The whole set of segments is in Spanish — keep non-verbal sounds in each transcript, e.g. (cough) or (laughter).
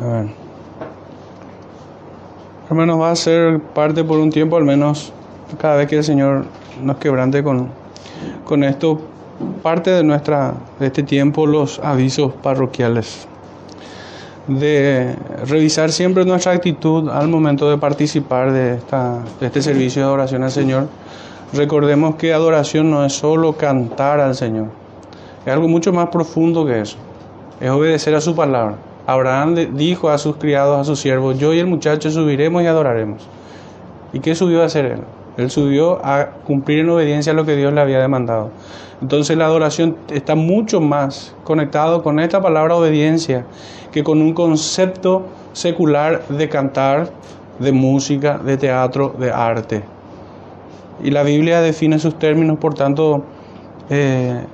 A ver. Hermanos, va a ser parte por un tiempo al menos, cada vez que el Señor nos quebrante con, con esto, parte de, nuestra, de este tiempo los avisos parroquiales. De revisar siempre nuestra actitud al momento de participar de, esta, de este servicio de adoración al Señor. Recordemos que adoración no es solo cantar al Señor, es algo mucho más profundo que eso, es obedecer a su palabra. Abraham dijo a sus criados, a sus siervos, yo y el muchacho subiremos y adoraremos. ¿Y qué subió a hacer él? Él subió a cumplir en obediencia lo que Dios le había demandado. Entonces la adoración está mucho más conectado con esta palabra obediencia que con un concepto secular de cantar, de música, de teatro, de arte. Y la Biblia define sus términos, por tanto, eh,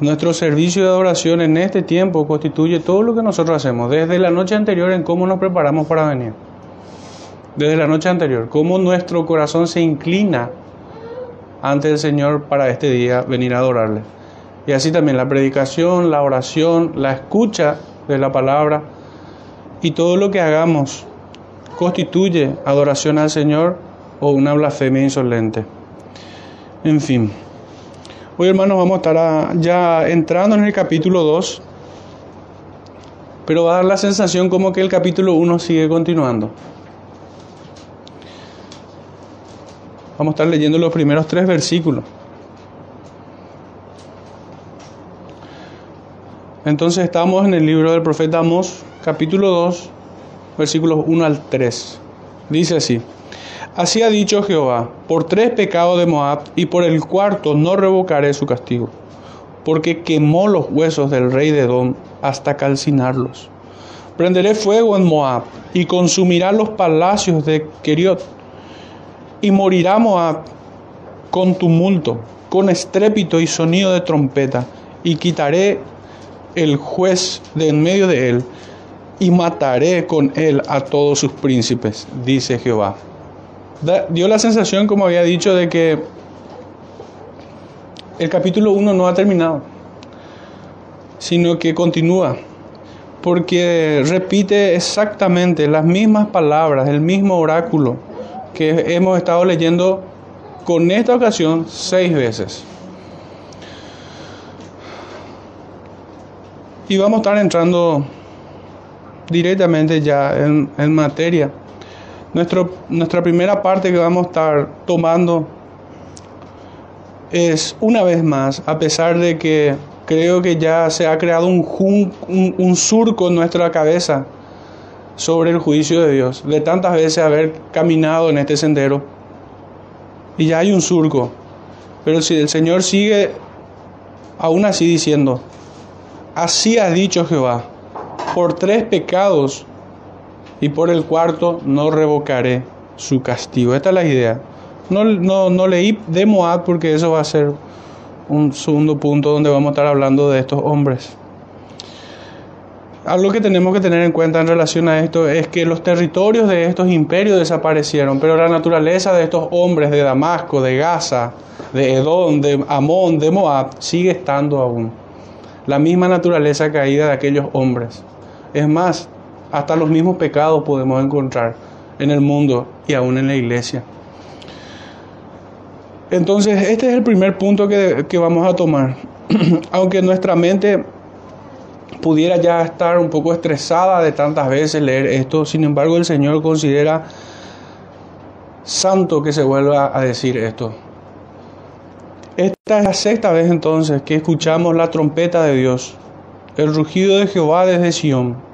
nuestro servicio de adoración en este tiempo constituye todo lo que nosotros hacemos, desde la noche anterior en cómo nos preparamos para venir. Desde la noche anterior, cómo nuestro corazón se inclina ante el Señor para este día venir a adorarle. Y así también la predicación, la oración, la escucha de la palabra y todo lo que hagamos constituye adoración al Señor o una blasfemia insolente. En fin. Hoy hermanos vamos a estar ya entrando en el capítulo 2, pero va a dar la sensación como que el capítulo 1 sigue continuando. Vamos a estar leyendo los primeros tres versículos. Entonces estamos en el libro del profeta Amos, capítulo 2, versículos 1 al 3. Dice así. Así ha dicho Jehová, por tres pecados de Moab y por el cuarto no revocaré su castigo, porque quemó los huesos del rey de Edom hasta calcinarlos. Prenderé fuego en Moab y consumirá los palacios de Keriot, y morirá Moab con tumulto, con estrépito y sonido de trompeta, y quitaré el juez de en medio de él, y mataré con él a todos sus príncipes, dice Jehová dio la sensación, como había dicho, de que el capítulo 1 no ha terminado, sino que continúa, porque repite exactamente las mismas palabras, el mismo oráculo que hemos estado leyendo con esta ocasión seis veces. Y vamos a estar entrando directamente ya en materia nuestra primera parte que vamos a estar tomando es una vez más, a pesar de que creo que ya se ha creado un, un, surco en nuestra cabeza sobre el juicio de Dios, de tantas veces haber caminado en este sendero. Y ya hay un surco. Pero si el Señor sigue aún así diciendo, así ha dicho Jehová, por tres pecados y por el cuarto no revocaré su castigo. Esta es la idea. No, no, no leí de Moab porque eso va a ser un segundo punto donde vamos a estar hablando de estos hombres. Algo que tenemos que tener en cuenta en relación a esto es que los territorios de estos imperios desaparecieron, pero la naturaleza de estos hombres de Damasco, de Gaza, de Edom, de Amón, de Moab, sigue estando aún. La misma naturaleza caída de aquellos hombres. Es más, hasta los mismos pecados podemos encontrar en el mundo y aún en la iglesia. Entonces, este es el primer punto que, vamos a tomar. (clears throat) Aunque nuestra mente pudiera ya estar un poco estresada de tantas veces leer esto, sin embargo el Señor considera santo que se vuelva a decir esto. Esta es la sexta vez entonces que escuchamos la trompeta de Dios, el rugido de Jehová desde Sión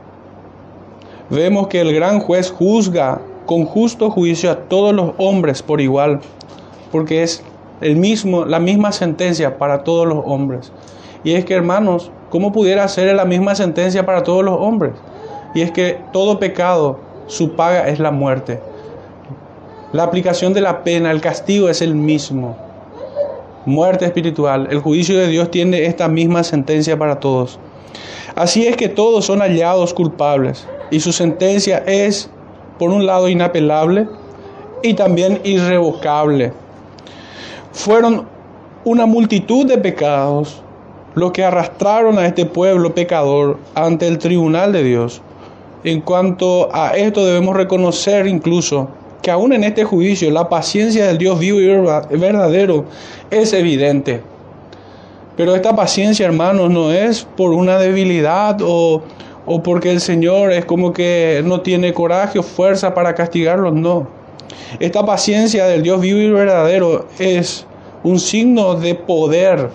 vemos que el gran juez juzga con justo juicio a todos los hombres por igual, porque es el mismo, la misma sentencia para todos los hombres. Y es que, hermanos, ¿cómo pudiera ser la misma sentencia para todos los hombres? Y es que todo pecado, su paga es la muerte. La aplicación de la pena, el castigo es el mismo. Muerte espiritual. El juicio de Dios tiene esta misma sentencia para todos. Así es que todos son hallados culpables y su sentencia es, por un lado, inapelable y también irrevocable. Fueron una multitud de pecados los que arrastraron a este pueblo pecador ante el tribunal de Dios. En cuanto a esto debemos reconocer incluso que aún en este juicio la paciencia del Dios vivo y verdadero es evidente. Pero esta paciencia, hermanos, no es por una debilidad o, o porque el Señor es como que no tiene coraje o fuerza para castigarlos, no. Esta paciencia del Dios vivo y verdadero es un signo de poder,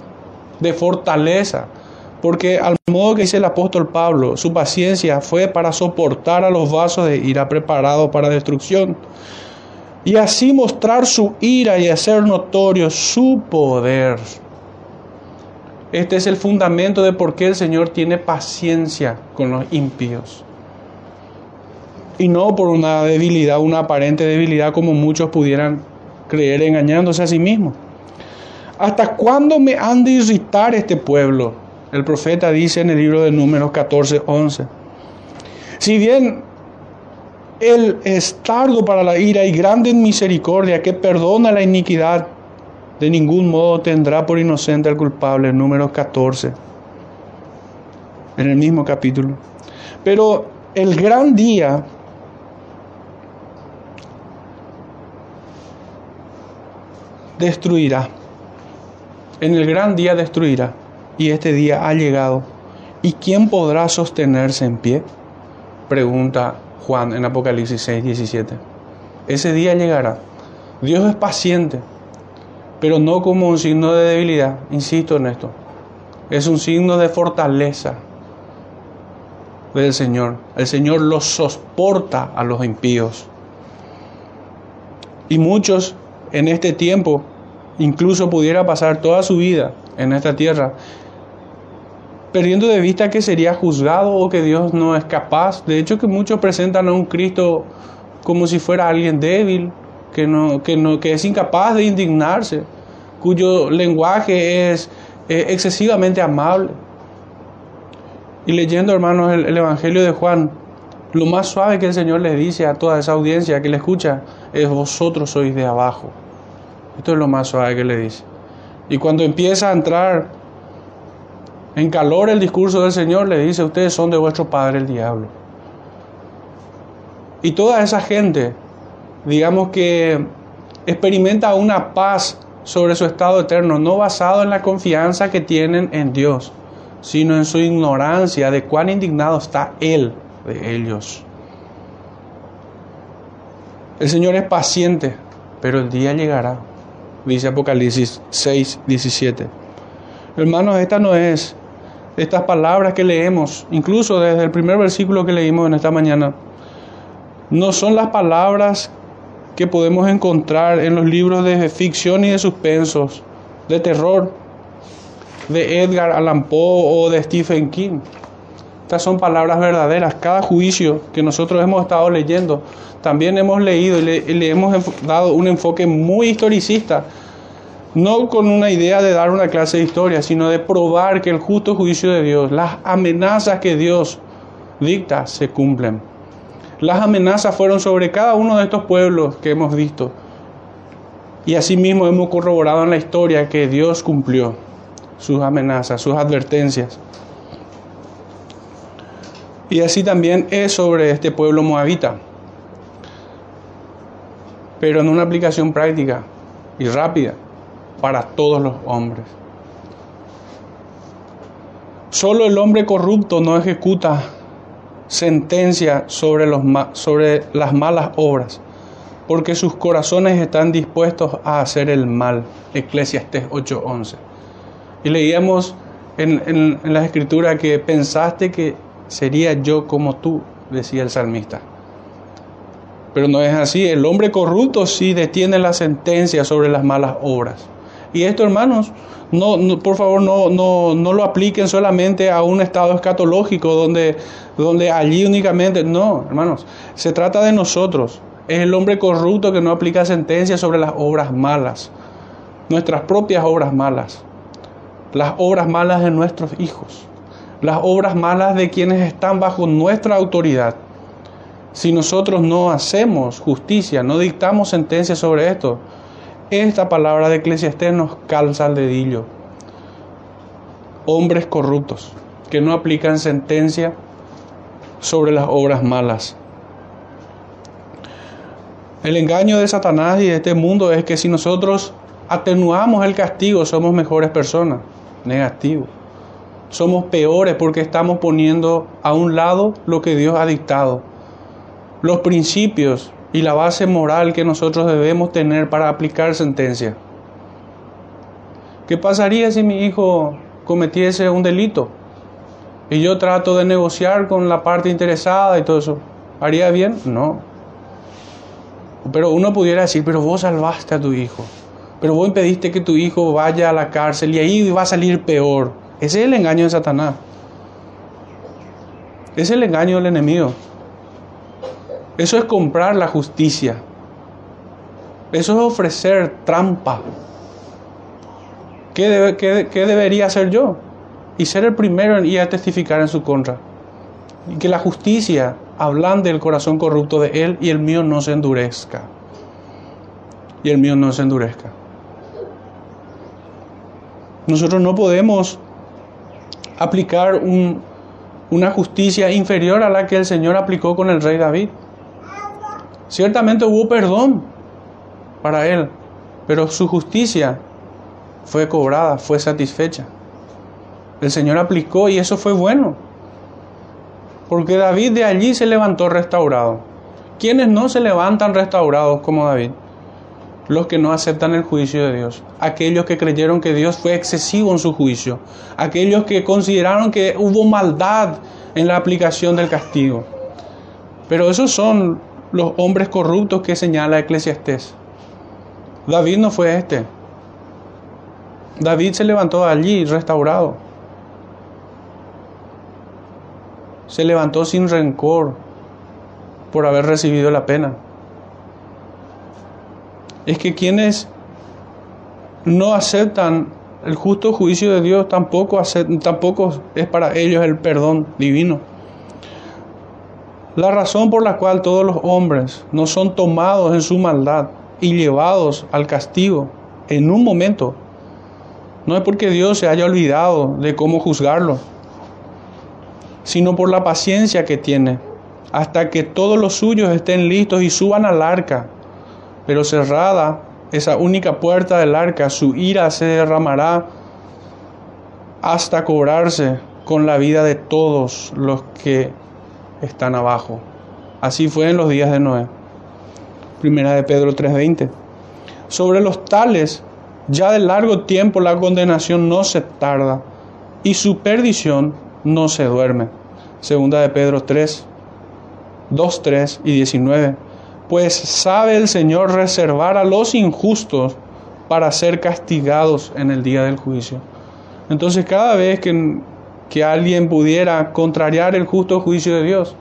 de fortaleza, porque al modo que dice el apóstol Pablo, su paciencia fue para soportar a los vasos de ira preparados para destrucción, y así mostrar su ira y hacer notorio su poder. Este es el fundamento de por qué el Señor tiene paciencia con los impíos. Y no por una debilidad, una aparente debilidad como muchos pudieran creer engañándose a sí mismos. ¿Hasta cuándo me han de irritar este pueblo? El profeta dice en el libro de Números 14, 11. Si bien Él es tardo para la ira y grande en misericordia, que perdona la iniquidad, de ningún modo tendrá por inocente al culpable. Números 14. En el mismo capítulo. Pero el gran día destruirá en el gran día destruirá, y este día ha llegado. ¿Y quién podrá sostenerse en pie? Pregunta Juan en Apocalipsis 6, 17. Ese día llegará. Dios es paciente, pero no como un signo de debilidad, insisto en esto. Es un signo de fortaleza del Señor. El Señor los soporta a los impíos. Y muchos en este tiempo incluso pudiera pasar toda su vida en esta tierra, perdiendo de vista que sería juzgado o que Dios no es capaz. De hecho, que muchos presentan a un Cristo como si fuera alguien débil, que, no, que, no, que es incapaz de indignarse, cuyo lenguaje es excesivamente amable. Y leyendo, hermanos, el, el Evangelio de Juan, lo más suave que el Señor les dice a toda esa audiencia que le escucha es vosotros sois de abajo. Esto es lo más suave que le dice. Y cuando empieza a entrar en calor el discurso del Señor, le dice, ustedes son de vuestro padre el diablo. Y toda esa gente, digamos que experimenta una paz sobre su estado eterno, no basado en la confianza que tienen en Dios, sino en su ignorancia de cuán indignado está Él de ellos. El Señor es paciente, pero el día llegará dice Apocalipsis 6, 17. Hermanos, esta no es, estas palabras que leemos, incluso desde el primer versículo que leímos en esta mañana, no son las palabras que podemos encontrar en los libros de ficción y de suspensos, de terror, de Edgar Allan Poe o de Stephen King. Estas son palabras verdaderas. Cada juicio que nosotros hemos estado leyendo, también hemos leído y le, hemos dado un enfoque muy historicista. No con una idea de dar una clase de historia, sino de probar que el justo juicio de Dios, las amenazas que Dios dicta, se cumplen. Las amenazas fueron sobre cada uno de estos pueblos que hemos visto. Y asimismo hemos corroborado en la historia que Dios cumplió sus amenazas, sus advertencias. Y así también es sobre este pueblo moabita. Pero en una aplicación práctica y rápida para todos los hombres. Solo el hombre corrupto no ejecuta sentencia sobre, los, sobre las malas obras, porque sus corazones están dispuestos a hacer el mal. Eclesiastes 8:11. Y leíamos en, en, en la escritura que pensaste que sería yo como tú, decía el salmista. Pero no es así. El hombre corrupto sí detiene la sentencia sobre las malas obras. Y esto, hermanos, no, por favor no, no, no, lo apliquen solamente a un estado escatológico donde, donde allí únicamente, no, hermanos, se trata de nosotros. Es el hombre corrupto que no aplica sentencia sobre las obras malas, nuestras propias obras malas, las obras malas de nuestros hijos las obras malas de quienes están bajo nuestra autoridad. Si nosotros no hacemos justicia, no dictamos sentencia sobre esto, esta palabra de Eclesiastés nos calza al dedillo. hombres corruptos que no aplican sentencia sobre las obras malas. El engaño de Satanás y de este mundo es que si nosotros atenuamos el castigo somos mejores personas. Negativo. Somos peores porque estamos poniendo a un lado lo que Dios ha dictado. Los principios y la base moral que nosotros debemos tener para aplicar sentencia. ¿Qué pasaría si mi hijo cometiese un delito? Y yo trato de negociar con la parte interesada y todo eso. ¿Haría bien? No. Pero uno pudiera decir, pero vos salvaste a tu hijo. Pero vos impediste que tu hijo vaya a la cárcel y ahí va a salir peor. Ese es el engaño de Satanás. Es el engaño del enemigo. Eso es comprar la justicia. Eso es ofrecer trampa. ¿Qué, debería hacer yo? Y ser el primero en ir a testificar en su contra. Y que la justicia ablande el corazón corrupto de él y el mío no se endurezca. Y el mío no se endurezca. Nosotros no podemos aplicar una justicia inferior a la que el Señor aplicó con el rey David. Ciertamente hubo perdón para él, pero su justicia fue cobrada, fue satisfecha. El Señor aplicó y eso fue bueno. Porque David de allí se levantó restaurado. ¿Quiénes no se levantan restaurados como David? Los que no aceptan el juicio de Dios. Aquellos que creyeron que Dios fue excesivo en su juicio. Aquellos que consideraron que hubo maldad en la aplicación del castigo. Pero esos son los hombres corruptos que señala Eclesiastés. David no fue este. David se levantó allí restaurado. Se levantó sin rencor por haber recibido la pena. Es que quienes no aceptan el justo juicio de Dios tampoco, tampoco es para ellos el perdón divino. La razón por la cual todos los hombres no son tomados en su maldad y llevados al castigo en un momento no es porque Dios se haya olvidado de cómo juzgarlo, sino por la paciencia que tiene, hasta que todos los suyos estén listos y suban al arca. Pero cerrada esa única puerta del arca, su ira se derramará hasta cobrarse con la vida de todos los que están abajo. Así fue en los días de Noé. Primera de Pedro 3:20. Sobre los tales ya de largo tiempo la condenación no se tarda y su perdición no se duerme. Segunda de Pedro 3, 2, 3 y 19. Pues sabe el Señor reservar a los injustos para ser castigados en el día del juicio. Entonces cada vez que, que alguien pudiera contrariar el justo juicio de Dios,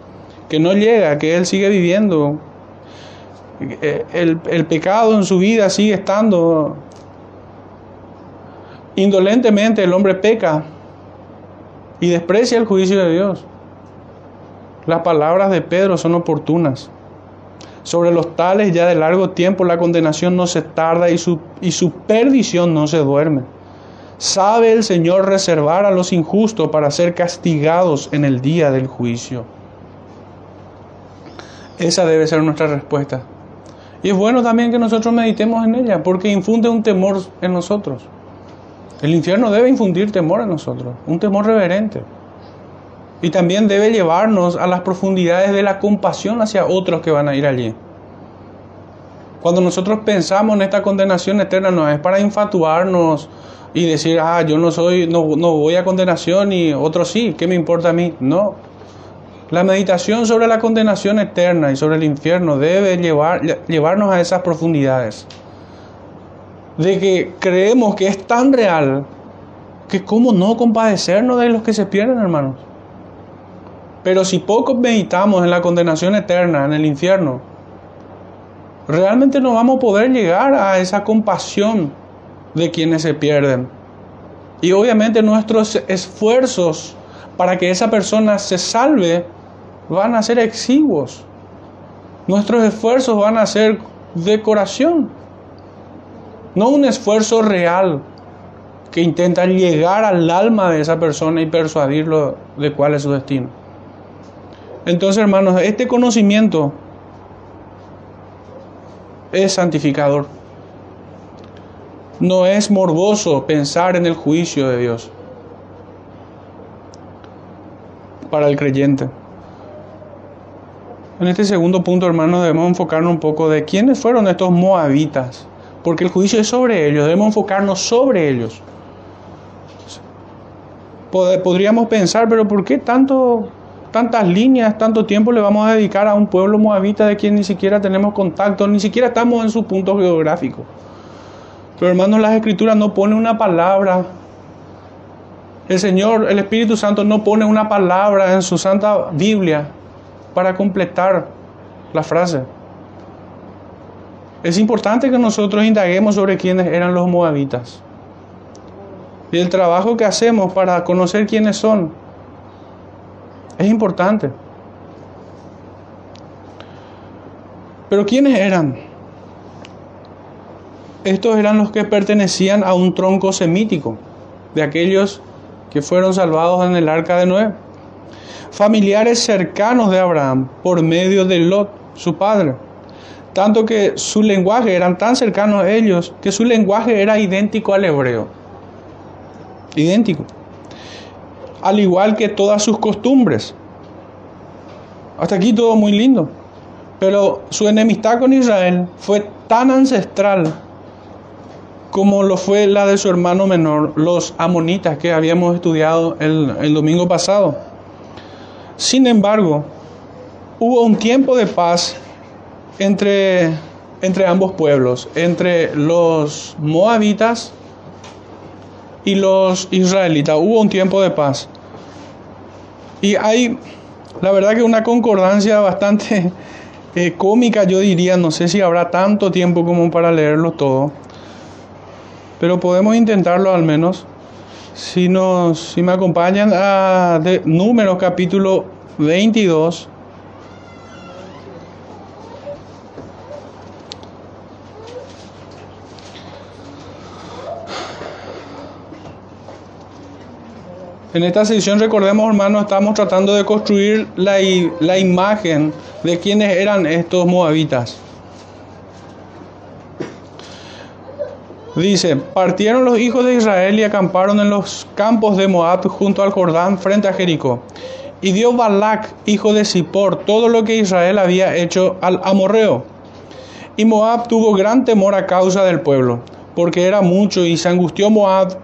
que no llega, que Él sigue viviendo, eh, el, el pecado en su vida sigue estando Indolentemente el hombre peca y desprecia el juicio de Dios. Las palabras de Pedro son oportunas. Sobre los tales ya de largo tiempo la condenación no se tarda y su, y su perdición no se duerme. Sabe el Señor reservar a los injustos para ser castigados en el día del juicio. Esa debe ser nuestra respuesta. Y es bueno también que nosotros meditemos en ella porque infunde un temor en nosotros. El infierno debe infundir temor en nosotros, un temor reverente. Y también debe llevarnos a las profundidades de la compasión hacia otros que van a ir allí. Cuando nosotros pensamos en esta condenación eterna, no es para infatuarnos y decir, ah, yo no soy, no, no voy a condenación y otros sí, ¿qué me importa a mí? No. La meditación sobre la condenación eterna y sobre el infierno debe llevar, llevarnos a esas profundidades de que creemos que es tan real que cómo no compadecernos de los que se pierden, hermanos. Pero si poco meditamos en la condenación eterna, en el infierno, realmente no vamos a poder llegar a esa compasión de quienes se pierden. Y obviamente nuestros esfuerzos para que esa persona se salve van a ser exiguos. Nuestros esfuerzos van a ser decoración no un esfuerzo real que intenta llegar al alma de esa persona y persuadirlo de cuál es su destino. Entonces, hermanos, este conocimiento es santificador. No es morboso pensar en el juicio de Dios para el creyente. En este segundo punto, hermanos, debemos enfocarnos un poco de quiénes fueron estos moabitas, porque el juicio es sobre ellos, debemos enfocarnos sobre ellos. Podríamos pensar, pero ¿por qué tanto, tantas líneas, tanto tiempo le vamos a dedicar a un pueblo moabita de quien ni siquiera tenemos contacto, ni siquiera estamos en su punto geográfico? Pero hermanos, las escrituras no ponen una palabra. El Señor, el Espíritu Santo no pone una palabra en su santa Biblia para completar la frase. Es importante que nosotros indaguemos sobre quiénes eran los moabitas. Y el trabajo que hacemos para conocer quiénes son es importante. Pero ¿quiénes eran? Estos eran los que pertenecían a un tronco semítico, de aquellos que fueron salvados en el arca de Noé familiares cercanos de Abraham por medio de Lot, su padre. Tanto que su lenguaje eran tan cercanos a ellos que su lenguaje era idéntico al hebreo. Idéntico. Al igual que todas sus costumbres. Hasta aquí todo muy lindo. Pero su enemistad con Israel fue tan ancestral como lo fue la de su hermano menor, los amonitas que habíamos estudiado el, domingo pasado. Sin embargo, hubo un tiempo de paz entre, entre ambos pueblos, entre los moabitas y los israelitas. Hubo un tiempo de paz. Y hay, la verdad que una concordancia bastante eh, cómica, yo diría, no sé si habrá tanto tiempo como para leerlo todo, pero podemos intentarlo al menos. Si, nos, si me acompañan a Números capítulo 22. En esta sesión, recordemos hermanos, estamos tratando de construir la, la imagen de quienes eran estos moabitas. Dice, partieron los hijos de Israel y acamparon en los campos de Moab junto al Jordán frente a Jericó. Y dio Balac, hijo de Zippor, todo lo que Israel había hecho al amorreo. Y Moab tuvo gran temor a causa del pueblo, porque era mucho, y se angustió Moab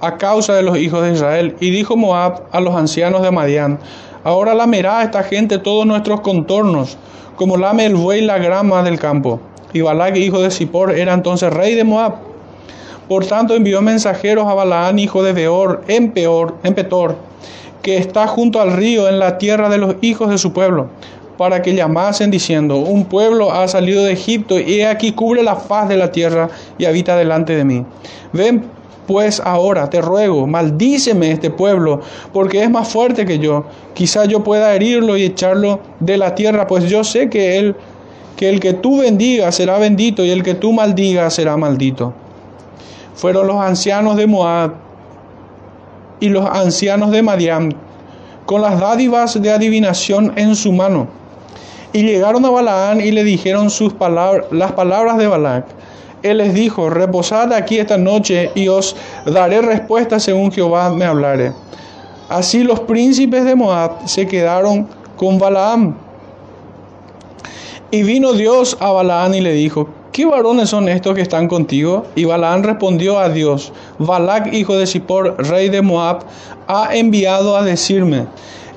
a causa de los hijos de Israel. Y dijo Moab a los ancianos de Madián, ahora lamerá esta gente todos nuestros contornos, como lame el buey la grama del campo. Y Balac, hijo de Zippor, era entonces rey de Moab. Por tanto envió mensajeros a Balaán, hijo de Beor, en, Peor, en Petor, que está junto al río en la tierra de los hijos de su pueblo, para que llamasen diciendo, un pueblo ha salido de Egipto y aquí cubre la faz de la tierra y habita delante de mí. Ven pues ahora, te ruego, maldíceme este pueblo, porque es más fuerte que yo. Quizá yo pueda herirlo y echarlo de la tierra, pues yo sé que él, que el que tú bendigas será bendito y el que tú maldigas será maldito fueron los ancianos de Moab y los ancianos de Madián, con las dádivas de adivinación en su mano. Y llegaron a Balaán y le dijeron sus palabras, las palabras de Balac. Él les dijo, reposad aquí esta noche y os daré respuesta según Jehová me hablare. Así los príncipes de Moab se quedaron con Balaam. Y vino Dios a Balaán y le dijo, ¿qué varones son estos que están contigo? Y Balaán respondió a Dios, Balac, hijo de Zippor, rey de Moab, ha enviado a decirme,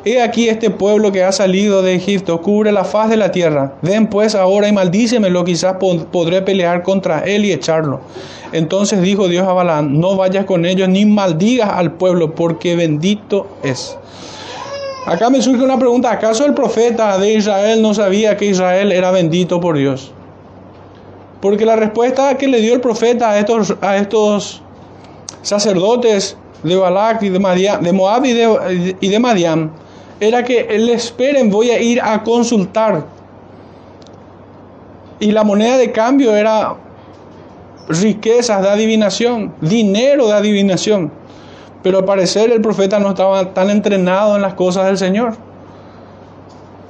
He aquí este pueblo que ha salido de Egipto, cubre la faz de la tierra. Ven pues ahora y maldícemelo, quizás podré pelear contra él y echarlo. Entonces dijo Dios a Balaam, no vayas con ellos ni maldigas al pueblo, porque bendito es. Acá me surge una pregunta, ¿acaso el profeta de Israel no sabía que Israel era bendito por Dios? Porque la respuesta que le dio el profeta a estos, a estos sacerdotes de Balak y de, Moab y de, y de Madian era que le esperen, voy a ir a consultar. Y la moneda de cambio era riquezas de adivinación, dinero de adivinación. Pero al parecer el profeta no estaba tan entrenado en las cosas del Señor.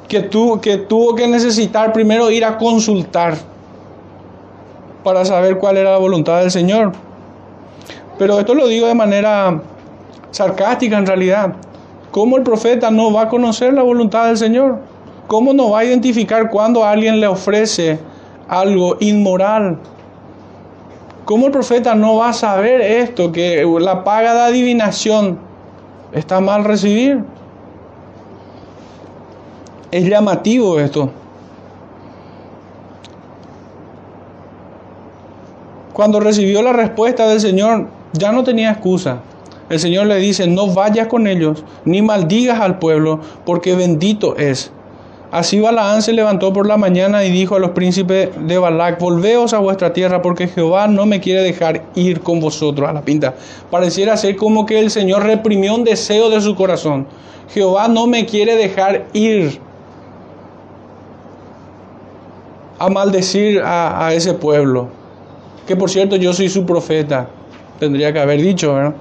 Que tuvo que necesitar primero ir a consultar para saber cuál era la voluntad del Señor. Pero esto lo digo de manera sarcástica en realidad. ¿Cómo el profeta no va a conocer la voluntad del Señor? ¿Cómo no va a identificar cuando alguien le ofrece algo inmoral? ¿Cómo el profeta no va a saber esto, que la paga de adivinación está mal recibir? Es llamativo esto. Cuando recibió la respuesta del Señor, ya no tenía excusa. El Señor le dice, no vayas con ellos, ni maldigas al pueblo, porque bendito es. Así Balaán se levantó por la mañana y dijo a los príncipes de Balac, volveos a vuestra tierra, porque Jehová no me quiere dejar ir con vosotros a la pinta. Pareciera ser como que el Señor reprimió un deseo de su corazón. Jehová no me quiere dejar ir a maldecir a, a ese pueblo. Que por cierto yo soy su profeta. Tendría que haber dicho, ¿verdad?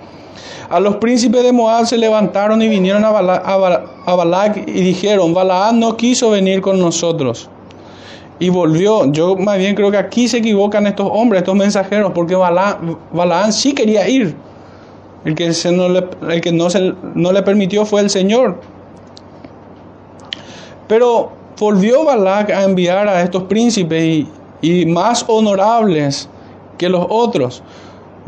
A los príncipes de Moab se levantaron y vinieron a, Balac, y dijeron, Balaam no quiso venir con nosotros. Y volvió, yo más bien creo que aquí se equivocan estos hombres, estos mensajeros, porque Balaam, sí quería ir. El que, no, le, el que no, se, no le permitió fue el Señor. Pero volvió Balac a enviar a estos príncipes y más honorables que los otros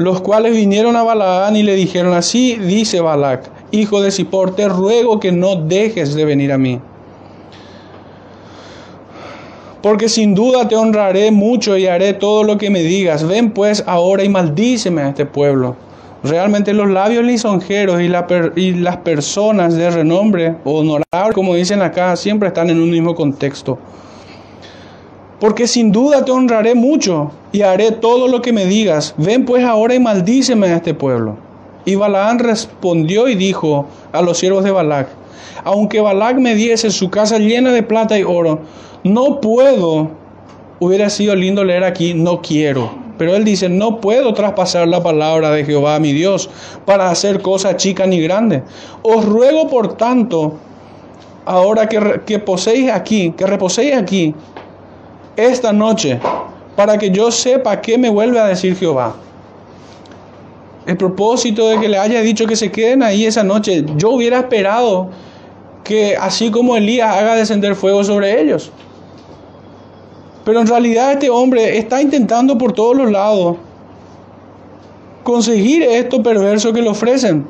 los cuales vinieron a Balaán y le dijeron, así dice Balac, hijo de Zippor, te ruego que no dejes de venir a mí. Porque sin duda te honraré mucho y haré todo lo que me digas. Ven pues ahora y maldíceme a este pueblo. Realmente los labios lisonjeros y, las personas de renombre o como dicen acá, siempre están en un mismo contexto porque sin duda te honraré mucho y haré todo lo que me digas. Ven pues ahora y maldíceme a este pueblo. Y Balaán respondió y dijo a los siervos de Balac, aunque Balac me diese su casa llena de plata y oro, no puedo, hubiera sido lindo leer aquí, no quiero. Pero él dice, no puedo traspasar la palabra de Jehová mi Dios para hacer cosa chica ni grande. Os ruego por tanto, ahora que, que poseéis aquí, que reposéis aquí, esta noche para que yo sepa qué me vuelve a decir Jehová. El propósito de que le haya dicho que se queden ahí esa noche, yo hubiera esperado que así como Elías haga descender fuego sobre ellos. Pero en realidad este hombre está intentando por todos los lados conseguir esto perverso que le ofrecen.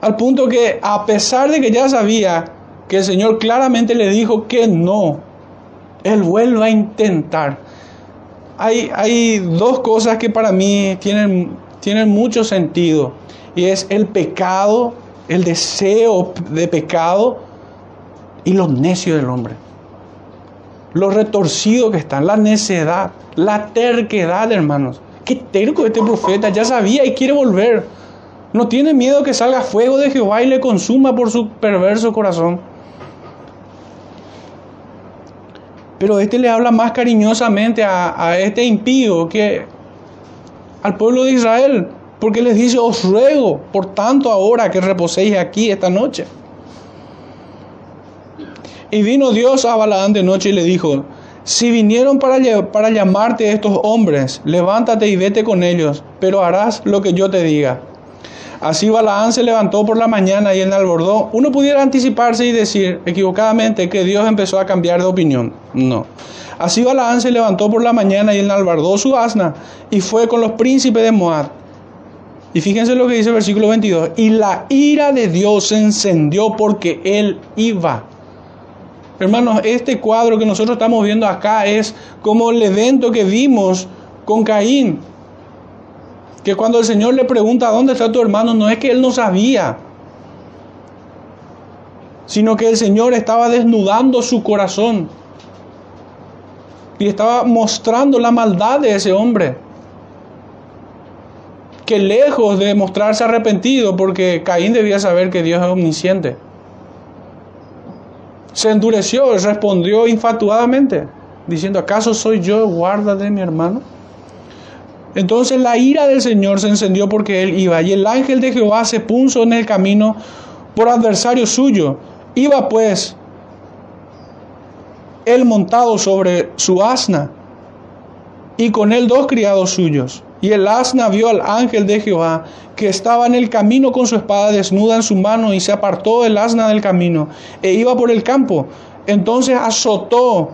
Al punto que a pesar de que ya sabía que el Señor claramente le dijo que no, él vuelve a intentar. Hay, hay dos cosas que para mí tienen, tienen mucho sentido. Y es el pecado, el deseo de pecado y los necios del hombre. Los retorcidos que están, la necedad, la terquedad, hermanos. Qué terco este profeta, ya sabía y quiere volver. No tiene miedo que salga fuego de Jehová y le consuma por su perverso corazón. Pero este le habla más cariñosamente a, este impío que al pueblo de Israel, porque les dice, os ruego, por tanto ahora que reposéis aquí esta noche. Y vino Dios a Balaán de noche y le dijo, si vinieron para, para llamarte estos hombres, levántate y vete con ellos, pero harás lo que yo te diga. Así Balaán se levantó por la mañana y enalbordó. Uno pudiera anticiparse y decir equivocadamente que Dios empezó a cambiar de opinión. No. Así Balaán se levantó por la mañana y enalbardó su asna y fue con los príncipes de Moab. Y fíjense lo que dice el versículo 22. Y la ira de Dios se encendió porque él iba. Hermanos, este cuadro que nosotros estamos viendo acá es como el evento que vimos con Caín que cuando el Señor le pregunta dónde está tu hermano, no es que él no sabía, sino que el Señor estaba desnudando su corazón y estaba mostrando la maldad de ese hombre. Que lejos de mostrarse arrepentido, porque Caín debía saber que Dios es omnisciente, se endureció y respondió infatuadamente, diciendo, ¿acaso soy yo guarda de mi hermano? Entonces la ira del Señor se encendió porque él iba, y el ángel de Jehová se puso en el camino por adversario suyo. Iba pues él montado sobre su asna, y con él dos criados suyos. Y el asna vio al ángel de Jehová, que estaba en el camino con su espada desnuda en su mano, y se apartó el asna del camino, e iba por el campo. Entonces azotó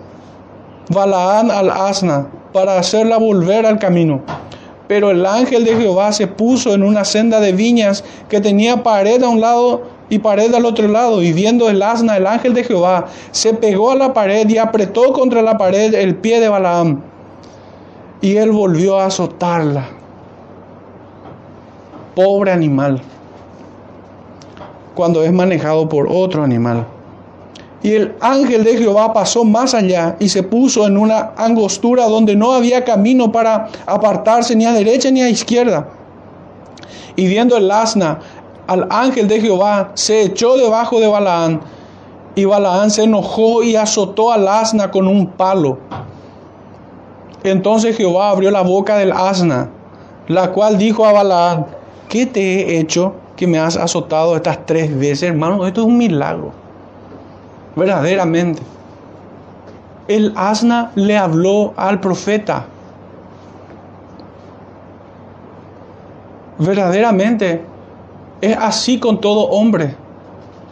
Balaán al asna para hacerla volver al camino. Pero el ángel de Jehová se puso en una senda de viñas que tenía pared a un lado y pared al otro lado, y viendo el asna, el ángel de Jehová se pegó a la pared y apretó contra la pared el pie de Balaam. Y él volvió a azotarla. Pobre animal, cuando es manejado por otro animal. Y el ángel de Jehová pasó más allá y se puso en una angostura donde no había camino para apartarse ni a derecha ni a izquierda. Y viendo el asna, al ángel de Jehová se echó debajo de Balaán. Y Balaán se enojó y azotó al asna con un palo. Entonces Jehová abrió la boca del asna, la cual dijo a Balaán, ¿qué te he hecho que me has azotado estas tres veces, hermano? Esto es un milagro verdaderamente. El asna le habló al profeta. Verdaderamente es así con todo hombre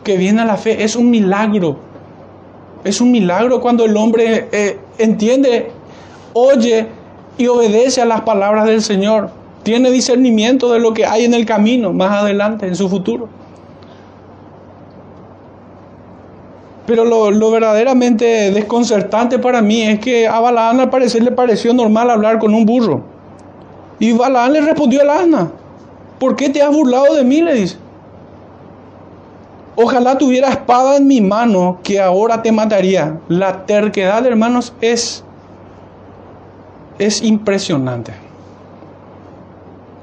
que viene a la fe. Es un milagro. Es un milagro cuando el hombre eh, entiende, oye y obedece a las palabras del Señor. Tiene discernimiento de lo que hay en el camino más adelante, en su futuro. Pero lo, verdaderamente desconcertante para mí es que a Balaán al parecer le pareció normal hablar con un burro. Y Balaán le respondió al asna, ¿por qué te has burlado de mí? Le dice. Ojalá tuviera espada en mi mano que ahora te mataría. La terquedad, hermanos, es, es impresionante.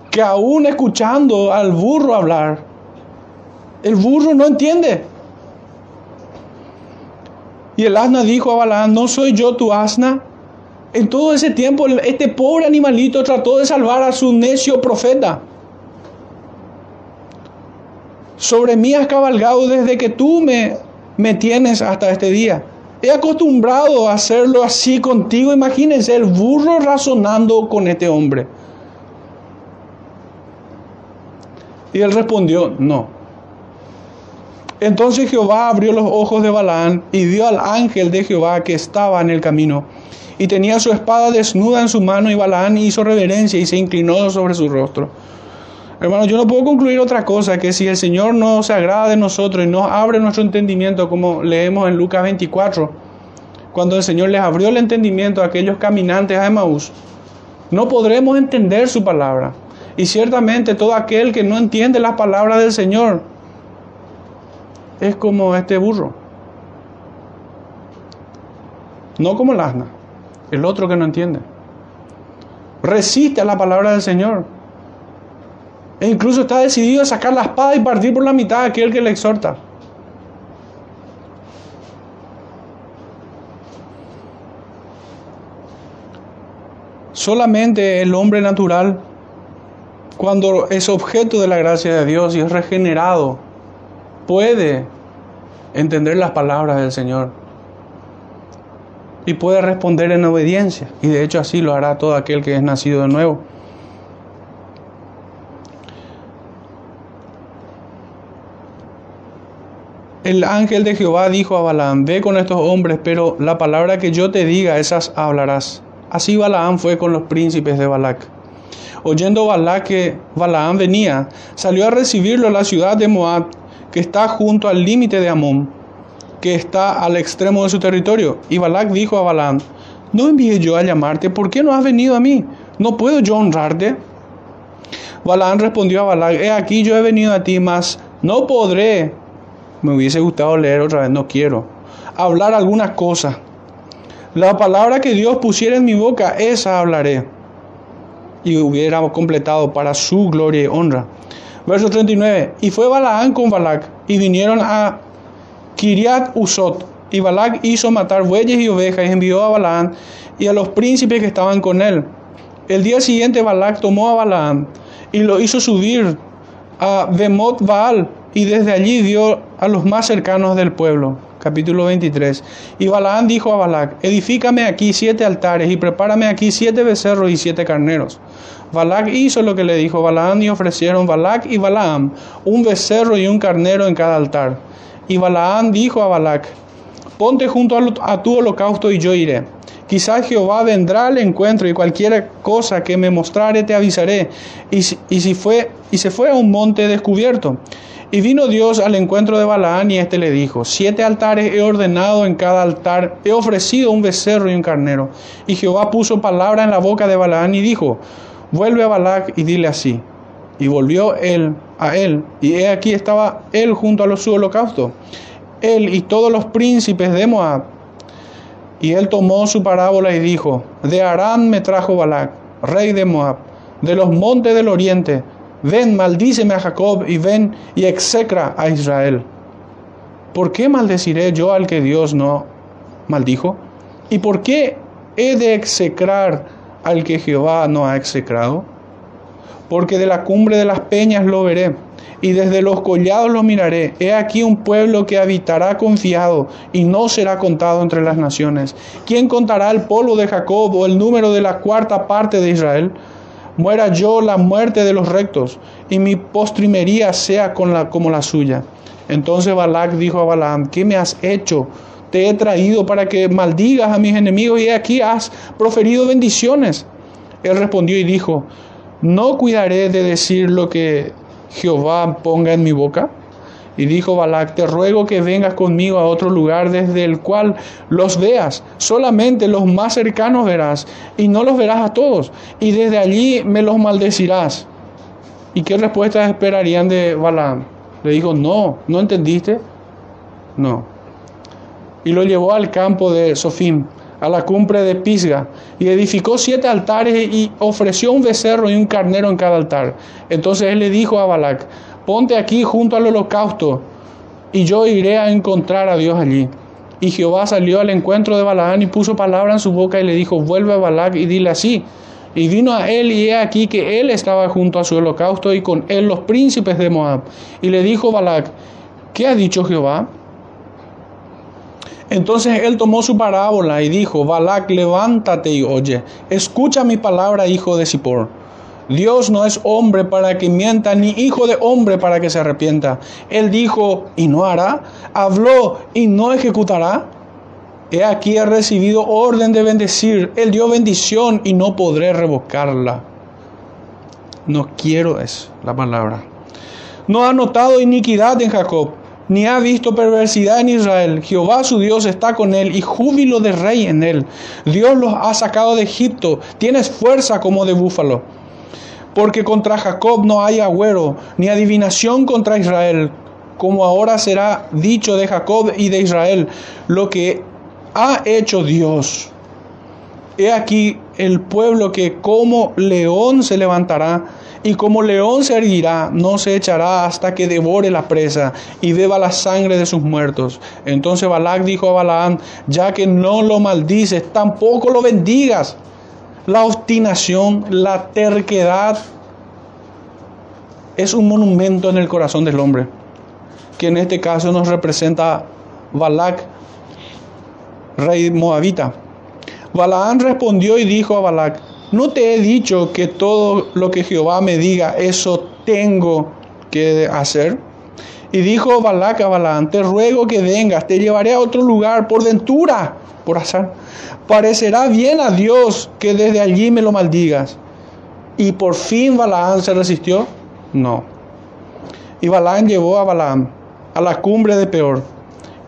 Que aún escuchando al burro hablar, el burro no entiende. Y el asna dijo a Balaam, ¿no soy yo tu asna? En todo ese tiempo este pobre animalito trató de salvar a su necio profeta. Sobre mí has cabalgado desde que tú me, me tienes hasta este día. He acostumbrado a hacerlo así contigo. Imagínense el burro razonando con este hombre. Y él respondió, no. Entonces Jehová abrió los ojos de Balaán y vio al ángel de Jehová que estaba en el camino. Y tenía su espada desnuda en su mano y Balaán hizo reverencia y se inclinó sobre su rostro. Hermano, yo no puedo concluir otra cosa que si el Señor no se agrada de nosotros y nos abre nuestro entendimiento, como leemos en Lucas 24, cuando el Señor les abrió el entendimiento a aquellos caminantes a Emaús, no podremos entender su palabra. Y ciertamente todo aquel que no entiende las palabras del Señor, es como este burro. No como el asna, el otro que no entiende. Resiste a la palabra del Señor. E incluso está decidido a sacar la espada y partir por la mitad a aquel que le exhorta. Solamente el hombre natural, cuando es objeto de la gracia de Dios y es regenerado, puede entender las palabras del Señor y puede responder en obediencia. Y de hecho así lo hará todo aquel que es nacido de nuevo. El ángel de Jehová dijo a Balaam, ve con estos hombres, pero la palabra que yo te diga, esas hablarás. Así Balaam fue con los príncipes de Balac. Oyendo Balac que Balaam venía, salió a recibirlo a la ciudad de Moab que está junto al límite de Amón, que está al extremo de su territorio. Y Balak dijo a Balaam, no envié yo a llamarte, ¿por qué no has venido a mí? ¿No puedo yo honrarte? Balaam respondió a Balak, he aquí yo he venido a ti, mas no podré, me hubiese gustado leer otra vez, no quiero, hablar algunas cosas. La palabra que Dios pusiera en mi boca, esa hablaré. Y hubiera completado para su gloria y honra. Verso 39. Y fue Balaán con Balac y vinieron a Kiriat Usot. Y Balac hizo matar bueyes y ovejas y envió a Balaán y a los príncipes que estaban con él. El día siguiente Balac tomó a Balaam y lo hizo subir a Bemot Baal y desde allí dio a los más cercanos del pueblo. Capítulo 23. Y Balaam dijo a Balac, edifícame aquí siete altares y prepárame aquí siete becerros y siete carneros. Balac hizo lo que le dijo Balaam y ofrecieron Balac y Balaam un becerro y un carnero en cada altar. Y Balaam dijo a Balac, ponte junto a tu holocausto y yo iré. Quizás Jehová vendrá al encuentro y cualquier cosa que me mostrare te avisaré. Y, y, si fue, y se fue a un monte descubierto. Y vino Dios al encuentro de Balaán y éste le dijo, siete altares he ordenado en cada altar, he ofrecido un becerro y un carnero. Y Jehová puso palabra en la boca de Balaán y dijo, vuelve a Balac y dile así. Y volvió él a él, y he aquí estaba él junto a los su holocausto, él y todos los príncipes de Moab y él tomó su parábola y dijo, de Arán me trajo Balac, rey de Moab, de los montes del oriente, ven, maldíceme a Jacob y ven y execra a Israel. ¿Por qué maldeciré yo al que Dios no maldijo? ¿Y por qué he de execrar al que Jehová no ha execrado? Porque de la cumbre de las peñas lo veré y desde los collados lo miraré. He aquí un pueblo que habitará confiado y no será contado entre las naciones. ¿Quién contará el polvo de Jacob o el número de la cuarta parte de Israel? Muera yo la muerte de los rectos y mi postrimería sea con como la suya. Entonces Balac dijo a Balaam, ¿qué me has hecho? Te he traído para que maldigas a mis enemigos y aquí has proferido bendiciones. Él respondió y dijo, no cuidaré de decir lo que Jehová ponga en mi boca? Y dijo Balac, te ruego que vengas conmigo a otro lugar desde el cual los veas, solamente los más cercanos verás, y no los verás a todos, y desde allí me los maldecirás. ¿Y qué respuesta esperarían de Balaam? Le dijo, no, ¿no entendiste? No. Y lo llevó al campo de Sofim a la cumbre de Pisga y edificó siete altares y ofreció un becerro y un carnero en cada altar. Entonces él le dijo a Balac, ponte aquí junto al holocausto y yo iré a encontrar a Dios allí. Y Jehová salió al encuentro de Balaán y puso palabra en su boca y le dijo, vuelve a Balac y dile así. Y vino a él y he aquí que él estaba junto a su holocausto y con él los príncipes de Moab. Y le dijo Balac, ¿qué ha dicho Jehová? Entonces él tomó su parábola y dijo, Balac, levántate y oye, escucha mi palabra, hijo de Sipor. Dios no es hombre para que mienta, ni hijo de hombre para que se arrepienta. Él dijo, y no hará, habló y no ejecutará. He aquí he recibido orden de bendecir. Él dio bendición y no podré revocarla. No quiero es la palabra. No ha notado iniquidad en Jacob ni ha visto perversidad en Israel. Jehová su Dios está con él y júbilo de rey en él. Dios los ha sacado de Egipto. Tienes fuerza como de búfalo. Porque contra Jacob no hay agüero, ni adivinación contra Israel. Como ahora será dicho de Jacob y de Israel, lo que ha hecho Dios. He aquí el pueblo que como león se levantará y como león se erguirá, no se echará hasta que devore la presa y beba la sangre de sus muertos. Entonces Balac dijo a Balaam, ya que no lo maldices, tampoco lo bendigas. La obstinación, la terquedad es un monumento en el corazón del hombre, que en este caso nos representa Balac, rey moabita. Balaam respondió y dijo a Balac, ¿No te he dicho que todo lo que Jehová me diga, eso tengo que hacer? Y dijo Balac a Balaam, te ruego que vengas, te llevaré a otro lugar por ventura, por azar. Parecerá bien a Dios que desde allí me lo maldigas. Y por fin Balaam se resistió. No. Y Balaam llevó a Balaam a la cumbre de Peor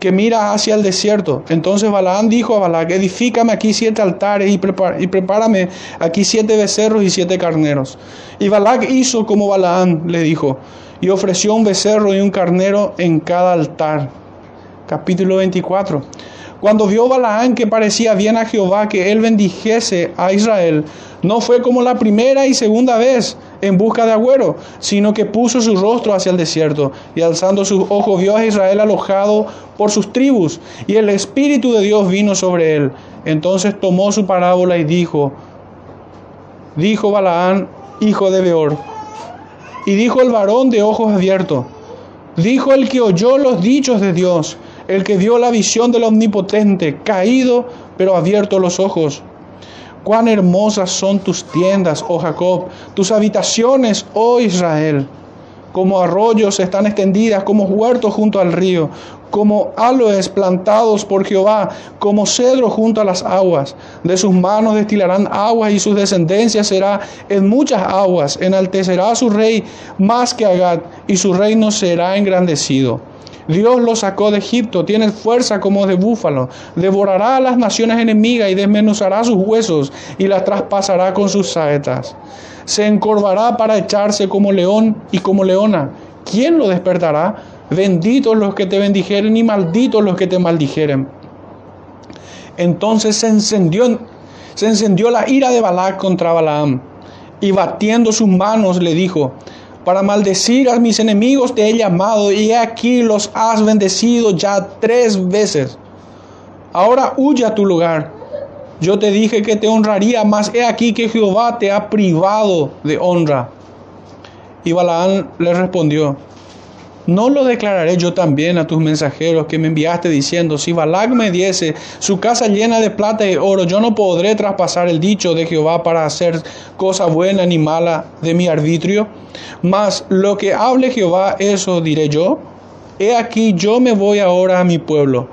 que mira hacia el desierto. Entonces Balaam dijo a Balac, edifícame aquí siete altares y, prepárame aquí siete becerros y siete carneros. Y Balac hizo como Balaam le dijo, y ofreció un becerro y un carnero en cada altar. Capítulo 24. Cuando vio Balaam que parecía bien a Jehová que él bendijese a Israel, no fue como la primera y segunda vez en busca de agüero, sino que puso su rostro hacia el desierto y alzando sus ojos vio a Israel alojado por sus tribus y el Espíritu de Dios vino sobre él. Entonces tomó su parábola y dijo, dijo Balaán, hijo de Beor. Y dijo el varón de ojos abiertos, dijo el que oyó los dichos de Dios, el que vio la visión del Omnipotente, caído, pero abierto los ojos. Cuán hermosas son tus tiendas, oh Jacob, tus habitaciones, oh Israel. Como arroyos están extendidas, como huertos junto al río, como aloes plantados por Jehová, como cedro junto a las aguas. De sus manos destilarán aguas y sus descendencias será en muchas aguas. Enaltecerá su rey más que Agad y su reino será engrandecido. Dios lo sacó de Egipto, tiene fuerza como de búfalo, devorará a las naciones enemigas y desmenuzará sus huesos y las traspasará con sus saetas. Se encorvará para echarse como león y como leona. ¿Quién lo despertará? Benditos los que te bendijeren y malditos los que te maldijeren. Entonces se encendió, se encendió la ira de Balac contra Balaam y batiendo sus manos le dijo, para maldecir a mis enemigos te he llamado y aquí los has bendecido ya tres veces. Ahora huye a tu lugar. Yo te dije que te honraría, mas he aquí que Jehová te ha privado de honra. Y Balaam le respondió, ¿No lo declararé yo también a tus mensajeros que me enviaste diciendo, si Balac me diese su casa llena de plata y oro, yo no podré traspasar el dicho de Jehová para hacer cosa buena ni mala de mi arbitrio? Mas lo que hable Jehová, eso diré yo. He aquí yo me voy ahora a mi pueblo.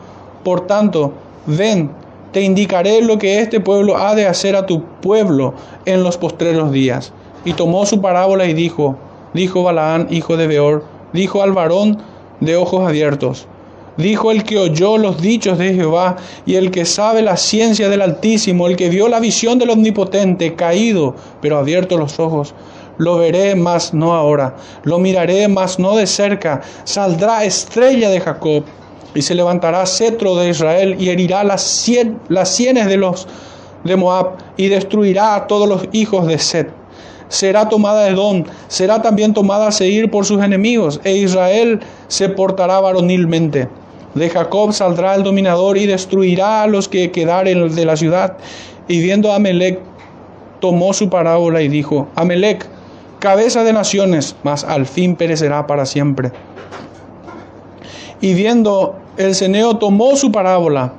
Por tanto, ven, te indicaré lo que este pueblo ha de hacer a tu pueblo en los postreros días. Y tomó su parábola y dijo, dijo Balaán, hijo de Beor, dijo al varón de ojos abiertos. Dijo el que oyó los dichos de Jehová y el que sabe la ciencia del Altísimo, el que vio la visión del Omnipotente, caído, pero abierto los ojos. Lo veré, mas no ahora. Lo miraré, mas no de cerca. Saldrá estrella de Jacob y se levantará cetro de Israel y herirá las, las sienes de los de Moab y destruirá a todos los hijos de Set será tomada de Edom, será también tomada a seguir por sus enemigos, e Israel se portará varonilmente. De Jacob saldrá el dominador y destruirá a los que quedaren de la ciudad. Y viendo a Amelec, tomó su parábola y dijo, Amelec, cabeza de naciones, mas al fin perecerá para siempre. Y viendo el ceneo, tomó su parábola